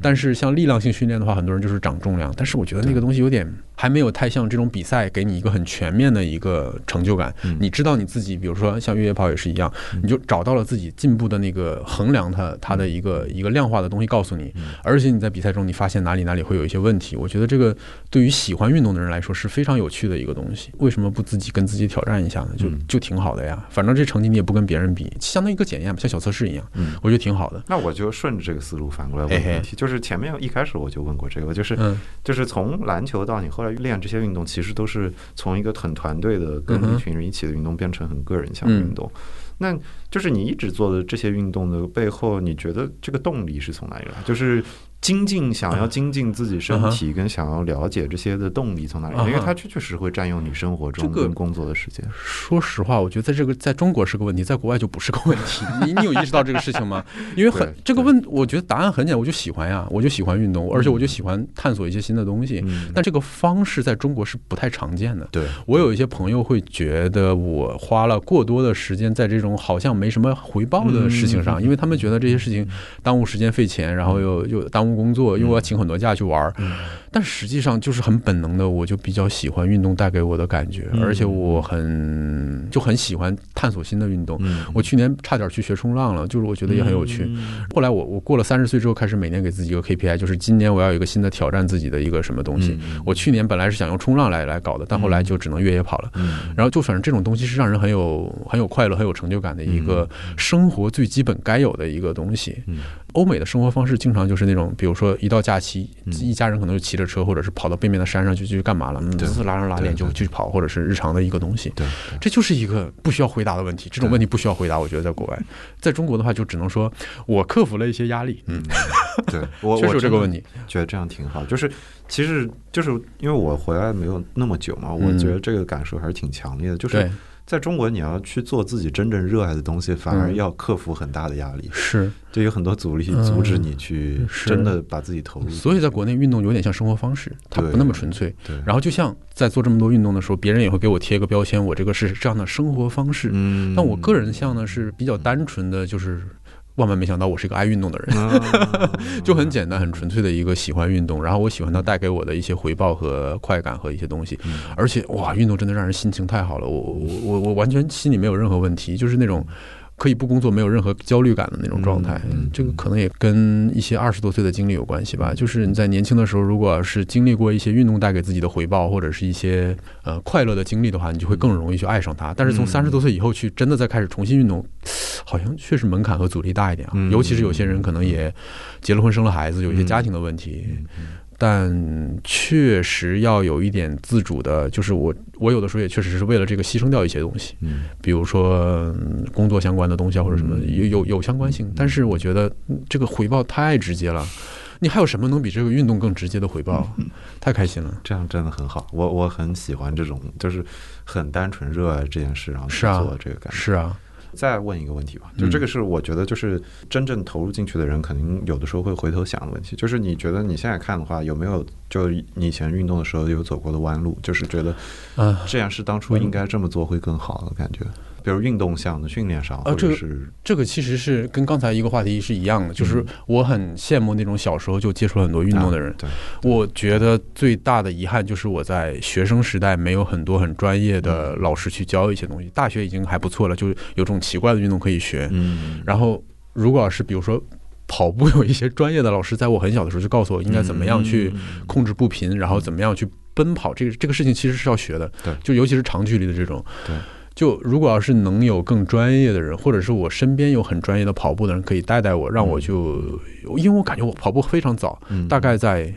但是像力量性训练的话，很多人就是长重量。但是我觉得那个东西有点还没有太像这种比赛给你一个很全面的一个成就感。你知道你自己，比如说像越野跑也是一样，你就找到了自己进步的那个衡量它它的一个一个量化的东西告诉你。而且你在比赛中你发现哪里哪里会有一些问题。我觉得这个对于喜欢运动的人来说是非常有趣的一个东西。为什么不自己跟自己挑战一下呢？就就挺好的呀。反正这成绩你也不跟别人比，相当于一个检验，像小测试一样。嗯，我觉得挺好的。那我就顺着这个思路反过来问问题，就是前面一开始我就问过这个，就是就是从篮球到你后来练这些运动，其实都是从一个很团队的跟一群人一起的运动，变成很个人项的运动。那就是你一直做的这些运动的背后，你觉得这个动力是从哪里来？就是。精进，想要精进自己身体，跟想要了解这些的动力从哪里？因为它确确实会占用你生活中跟工作的时间。说实话，我觉得在这个在中国是个问题，在国外就不是个问题。(laughs) 你你有意识到这个事情吗？因为很这个问，我觉得答案很简单，我就喜欢呀，我就喜欢运动，而且我就喜欢探索一些新的东西。但这个方式在中国是不太常见的。对我有一些朋友会觉得我花了过多的时间在这种好像没什么回报的事情上，因为他们觉得这些事情耽误时间费钱，然后又又耽误。工作，因为我要请很多假去玩儿，但实际上就是很本能的，我就比较喜欢运动带给我的感觉，而且我很就很喜欢探索新的运动。我去年差点去学冲浪了，就是我觉得也很有趣。后来我我过了三十岁之后，开始每年给自己一个 KPI，就是今年我要有一个新的挑战自己的一个什么东西。我去年本来是想用冲浪来来搞的，但后来就只能越野跑了。然后就反正这种东西是让人很有很有快乐、很有成就感的一个生活最基本该有的一个东西。欧美的生活方式经常就是那种，比如说一到假期，一家人可能就骑着车，或者是跑到背面的山上去去干嘛了，嗯，拉上拉链就去跑，或者是日常的一个东西。对，这就是一个不需要回答的问题。这种问题不需要回答，我觉得在国外，在中国的话就只能说我克服了一些压力。嗯，对，(laughs) 我确实有这个问题，觉得这样挺好。就是其实就是因为我回来没有那么久嘛，我觉得这个感受还是挺强烈的。就是。在中国，你要去做自己真正热爱的东西，反而要克服很大的压力。是，就有很多阻力阻止你去真的把自己投入。所以在国内，运动有点像生活方式，它不那么纯粹。对。然后，就像在做这么多运动的时候，别人也会给我贴个标签，我这个是这样的生活方式。嗯。但我个人像呢，是比较单纯的就是。万万没想到，我是一个爱运动的人，(laughs) 就很简单、很纯粹的一个喜欢运动。然后我喜欢它带给我的一些回报和快感和一些东西。而且，哇，运动真的让人心情太好了。我我我我完全心里没有任何问题，就是那种。可以不工作，没有任何焦虑感的那种状态。这个可能也跟一些二十多岁的经历有关系吧。就是你在年轻的时候，如果是经历过一些运动带给自己的回报，或者是一些呃快乐的经历的话，你就会更容易去爱上它。但是从三十多岁以后去真的再开始重新运动，好像确实门槛和阻力大一点啊。尤其是有些人可能也结了婚、生了孩子，有一些家庭的问题。但确实要有一点自主的，就是我我有的时候也确实是为了这个牺牲掉一些东西，嗯，比如说工作相关的东西啊，或者什么有有有相关性。但是我觉得这个回报太直接了，你还有什么能比这个运动更直接的回报？太开心了，这样真的很好。我我很喜欢这种，就是很单纯热爱这件事，然后去做这个感觉。是啊。再问一个问题吧，就这个是我觉得就是真正投入进去的人，肯定有的时候会回头想的问题，就是你觉得你现在看的话，有没有就你以前运动的时候有走过的弯路，就是觉得，嗯，这样是当初应该这么做会更好的感觉。比如运动项的训练上，或者是这个其实是跟刚才一个话题是一样的，就是我很羡慕那种小时候就接触了很多运动的人。对，我觉得最大的遗憾就是我在学生时代没有很多很专业的老师去教一些东西。大学已经还不错了，就有种奇怪的运动可以学。嗯，然后如果要是比如说跑步，有一些专业的老师在我很小的时候就告诉我应该怎么样去控制步频，然后怎么样去奔跑，这个这个事情其实是要学的。对，就尤其是长距离的这种。对。就如果要是能有更专业的人，或者是我身边有很专业的跑步的人，可以带带我，让我就，因为我感觉我跑步非常早，大概在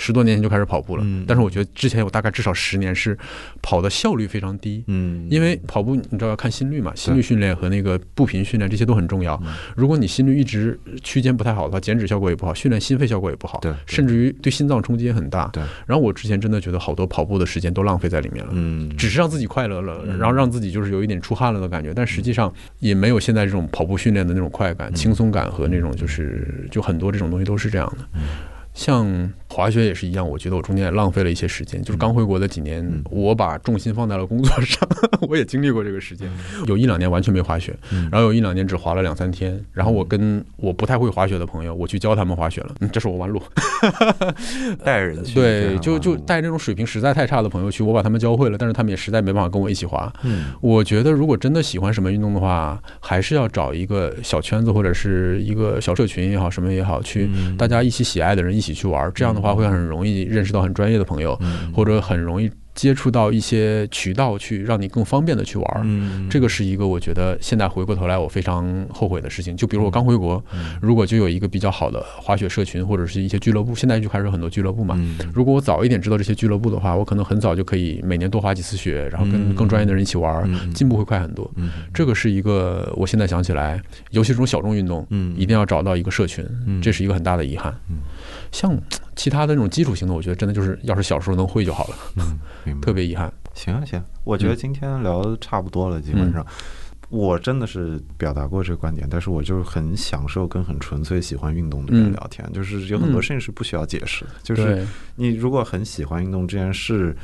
十多年前就开始跑步了，嗯但是我觉得之前有大概至少十年是跑的效率非常低。嗯，因为跑步，你知道要看心率嘛，心率训练和那个步频训练这些都很重要。嗯如果你心率一直区间不太好的话，减脂效果也不好，训练心肺效果也不好，对对甚至于对心脏冲击也很大。对，然后我之前真的觉得好多跑步的时间都浪费在里面了。嗯，只是让自己快乐了，嗯然后让自己就是有一点出汗了的感觉，但实际上也没有现在这种跑步训练的那种快嗯感、轻松感和那种就是就很多这种东西都是这样的。嗯像滑雪也是一样，我觉得我中间也浪费了一些时间。就是刚回国的几年，嗯我把重心放在了工作上，(laughs) 我也经历过这个时间。有一两年完全没滑雪，嗯然后有一两年只滑了两三天。然后我跟我不太会滑雪的朋友，我去教他们滑雪了。嗯，这是我弯路。(laughs) 带人去对，就就带，带这种水平实在太差的朋友去，我把他们教会了，但是他们也实在没办法跟我一起滑。嗯我觉得，如果真的喜欢什么运动的话，还是要找一个小圈子或者是一个小社群也好，什么也好，去嗯大家一起喜爱的人一起去玩。这样的话，会很容易认识到很专业的朋友，嗯。或者很容易接触到一些渠道，去让你更方便的去玩。这个是一个我觉得现在回过头来我非常后悔的事情。就比如我刚回国，嗯。如果就有一个比较好的滑雪社群或者是一些俱乐部，现在就开始很多俱乐部嘛。嗯。如果我早一点知道这些俱乐部的话，我可能很早就可以每年多滑几次雪，然后跟嗯。更专业的人一起玩进步会快很多。嗯。这个是一个我现在想起来，尤其是这种小众运动，嗯。一定要找到一个社群，嗯。这是一个很大的遗憾。嗯。像其他的那种基础性的，我觉得真的就是要是小时候能会就好了，嗯，(laughs) 特别遗憾。行啊行，我觉得今天聊的差不多了，基本上。我真的是表达过这个观点，但是我就是很享受跟很纯粹喜欢运动的人嗯聊天，就是有很多嗯事情是不需要解释的，就是，你如果很喜欢运动这件事，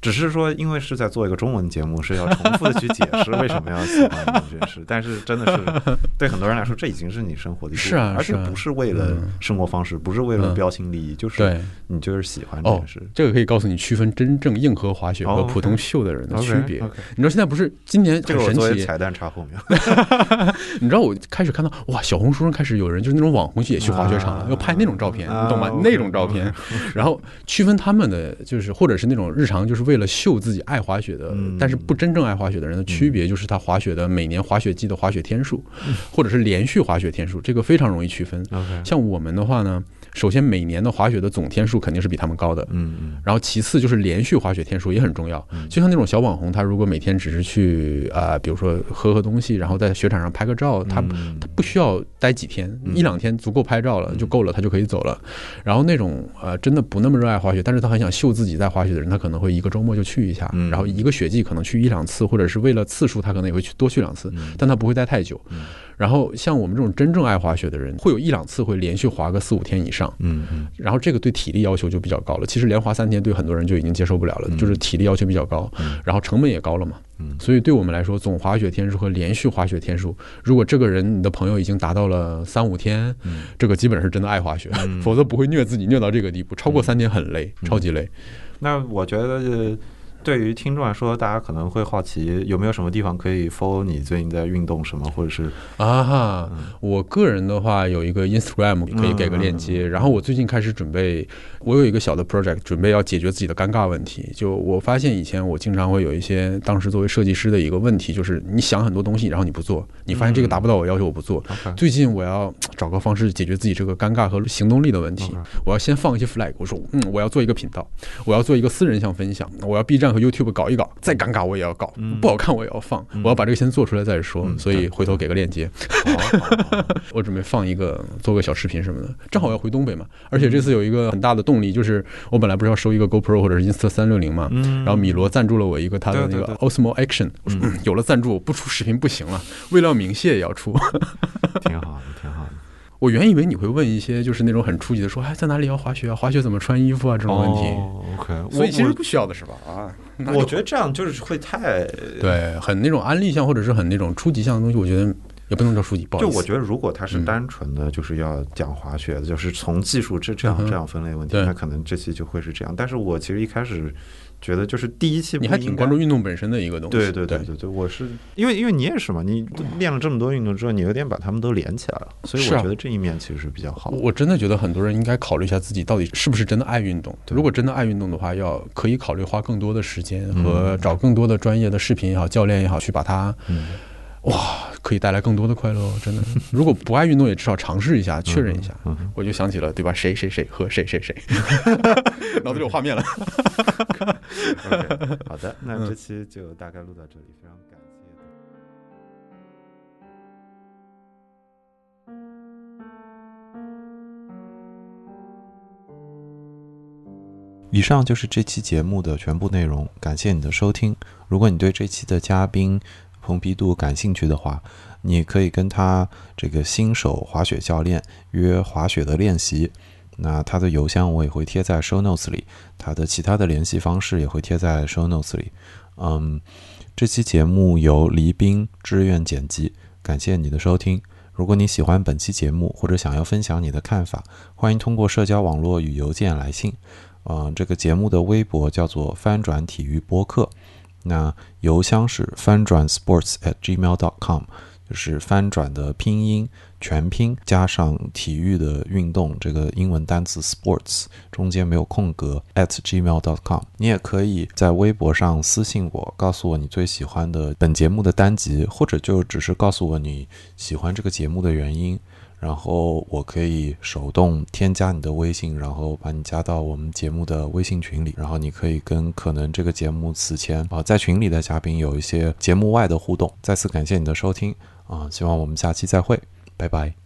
只是说因为是在做一个中文节目，是要重复的去解释为什么要喜欢这件事。但是真的是对很多人来说，这已经是你生活的一部分，是啊而且不是为了嗯生活方式，不是为了嗯标新立异，就是对，你就是喜欢这哦件事。这个可以告诉你区分真正硬核滑雪哦和普通秀的人的区别。你知道现在不是今年这个神奇，彩蛋插后面。(laughs) 你知道我开始看到哇，小红书上开始有人就是那种网红也去滑雪场了，啊要拍那种照片，啊你懂吗？那种照片，然后区分他们的就是或者是那种日常就是为了秀自己爱滑雪的，嗯。但是不真正爱滑雪的人的区别，就是他滑雪的每年滑雪季的滑雪天数，或者是连续滑雪天数，这个非常容易区分。像我们的话呢，首先每年的滑雪的总天数肯定是比他们高的，嗯嗯。然后其次就是连续滑雪天数也很重要，就像那种小网红，他如果每天只是去啊、呃比如说喝喝东西，然后在雪场上拍个照，他嗯他不需要待几天，一两天足够拍照了就够了，他就可以走了。然后那种呃真的不那么热爱滑雪，但是他很想秀自己在滑雪的人，他可能会一个周末就去一下，嗯。然后一个雪季可能去一两次，或者是为了次数他可能也会去多去两次，但他不会待太久。然后像我们这种真正爱滑雪的人，会有一两次会连续滑个四五天以上。嗯嗯然后这个对体力要求就比较高了。其实连滑三天对很多人就已经接受不了了，就是体力要求比较高，然后成本也高了嘛。嗯所以对我们来说，总滑雪天数和连续滑雪天数，如果这个人你的朋友已经达到了三五天，这个基本是真的爱滑雪，否则不会虐自己虐到这个地步。超过三天很累，超级累。那我觉得呃对于听众来说，大家可能会好奇有没有什么地方可以 follow 你最近在运动什么，或者是啊哈，我个人的话有一个 Instagram 可以给个链接，然后我最近开始准备，我有一个小的 project，准备要解决自己的尴尬问题。就我发现以前我经常会有一些当时作为设计师的一个问题，就是你想很多东西，然后你不做，你发现这个达不到我要求，我不做。最近我要找个方式解决自己这个尴尬和行动力的问题。我要先放一些 flag，我说，嗯，我要做一个频道，我要做一个私人项分享，我要 B 站和 YouTube 搞一搞，再尴尬我也要搞，不好看我也要放，我要把这个先做出来再说。所以回头给个链接，(laughs) 我准备放一个做个小视频什么的，正好要回东北嘛，而且这次有一个很大的动力，就是我本来不是要收一个 GoPro 或者是 Insta 三六零嘛，然后米罗赞助了我一个他的那个 Osmo Action，我说、嗯、有了赞助不出视频不行了，为了鸣谢也要出。挺好的，挺好的。我原以为你会问一些就是那种很初级的，说哎在哪里要滑雪啊，滑雪怎么穿衣服啊这种问题，哦，OK，所以其实不需要的是吧？啊，我觉得这样就是会太，对，很那种安利项或者是很那种初级项的东西，我觉得也不能叫初级。就我觉得如果他是嗯单纯的就是要讲滑雪的，就是从技术这这样这样分类问题，对那可能这期就会是这样。但是我其实一开始觉得就是第一期你还挺关注运。动本身的一个东西，对对对对对，我是因为因为你也是嘛，你练了这么多运动之后，你有点把他们都连起来了，所以我觉得这一面其实是比较好的。我真的觉得很多人应该考虑一下自己到底是不是真的爱运动。如果真的爱运动的话，要可以考虑花更多的时间嗯和找更多的专业的视频也好、教练也好，去把它嗯哇可以带来更多的快乐哦，(laughs) 真的。如果不爱运动，也至少尝试一下，确认一下。我就想起了，对吧？谁谁谁和谁谁谁，(laughs) 脑子里有画面了。好的，(laughs) 那这期就大概录到这里，非常感谢。以上就是这期节目的全部内容，感谢你的收听。如果你对这期的嘉宾蓬皮杜感兴趣的话，你可以跟他这个新手滑雪教练约滑雪的练习。那他的邮箱我也会贴在 show notes 里，他的其他的联系方式也会贴在 show notes 里。嗯，这期节目由黎斌志愿剪辑，感谢你的收听。如果你喜欢本期节目，或者想要分享你的看法，欢迎通过社交网络与邮件来信。嗯，这个节目的微博叫做翻转体育播客，那邮箱是翻转 sports at gmail dot com，就是翻转的拼音全拼加上体育的运动这个英文单词 sports 中间没有空格 at gmail dot com。你也可以在微博上私信我，告诉我你最喜欢的本节目的单集，或者就只是告诉我你喜欢这个节目的原因。然后我可以手动添加你的微信，然后把你加到我们节目的微信群里，然后你可以跟可能这个节目此前啊在群里的嘉宾有一些节目外的互动。再次感谢你的收听啊，希望我们下期再会，拜拜。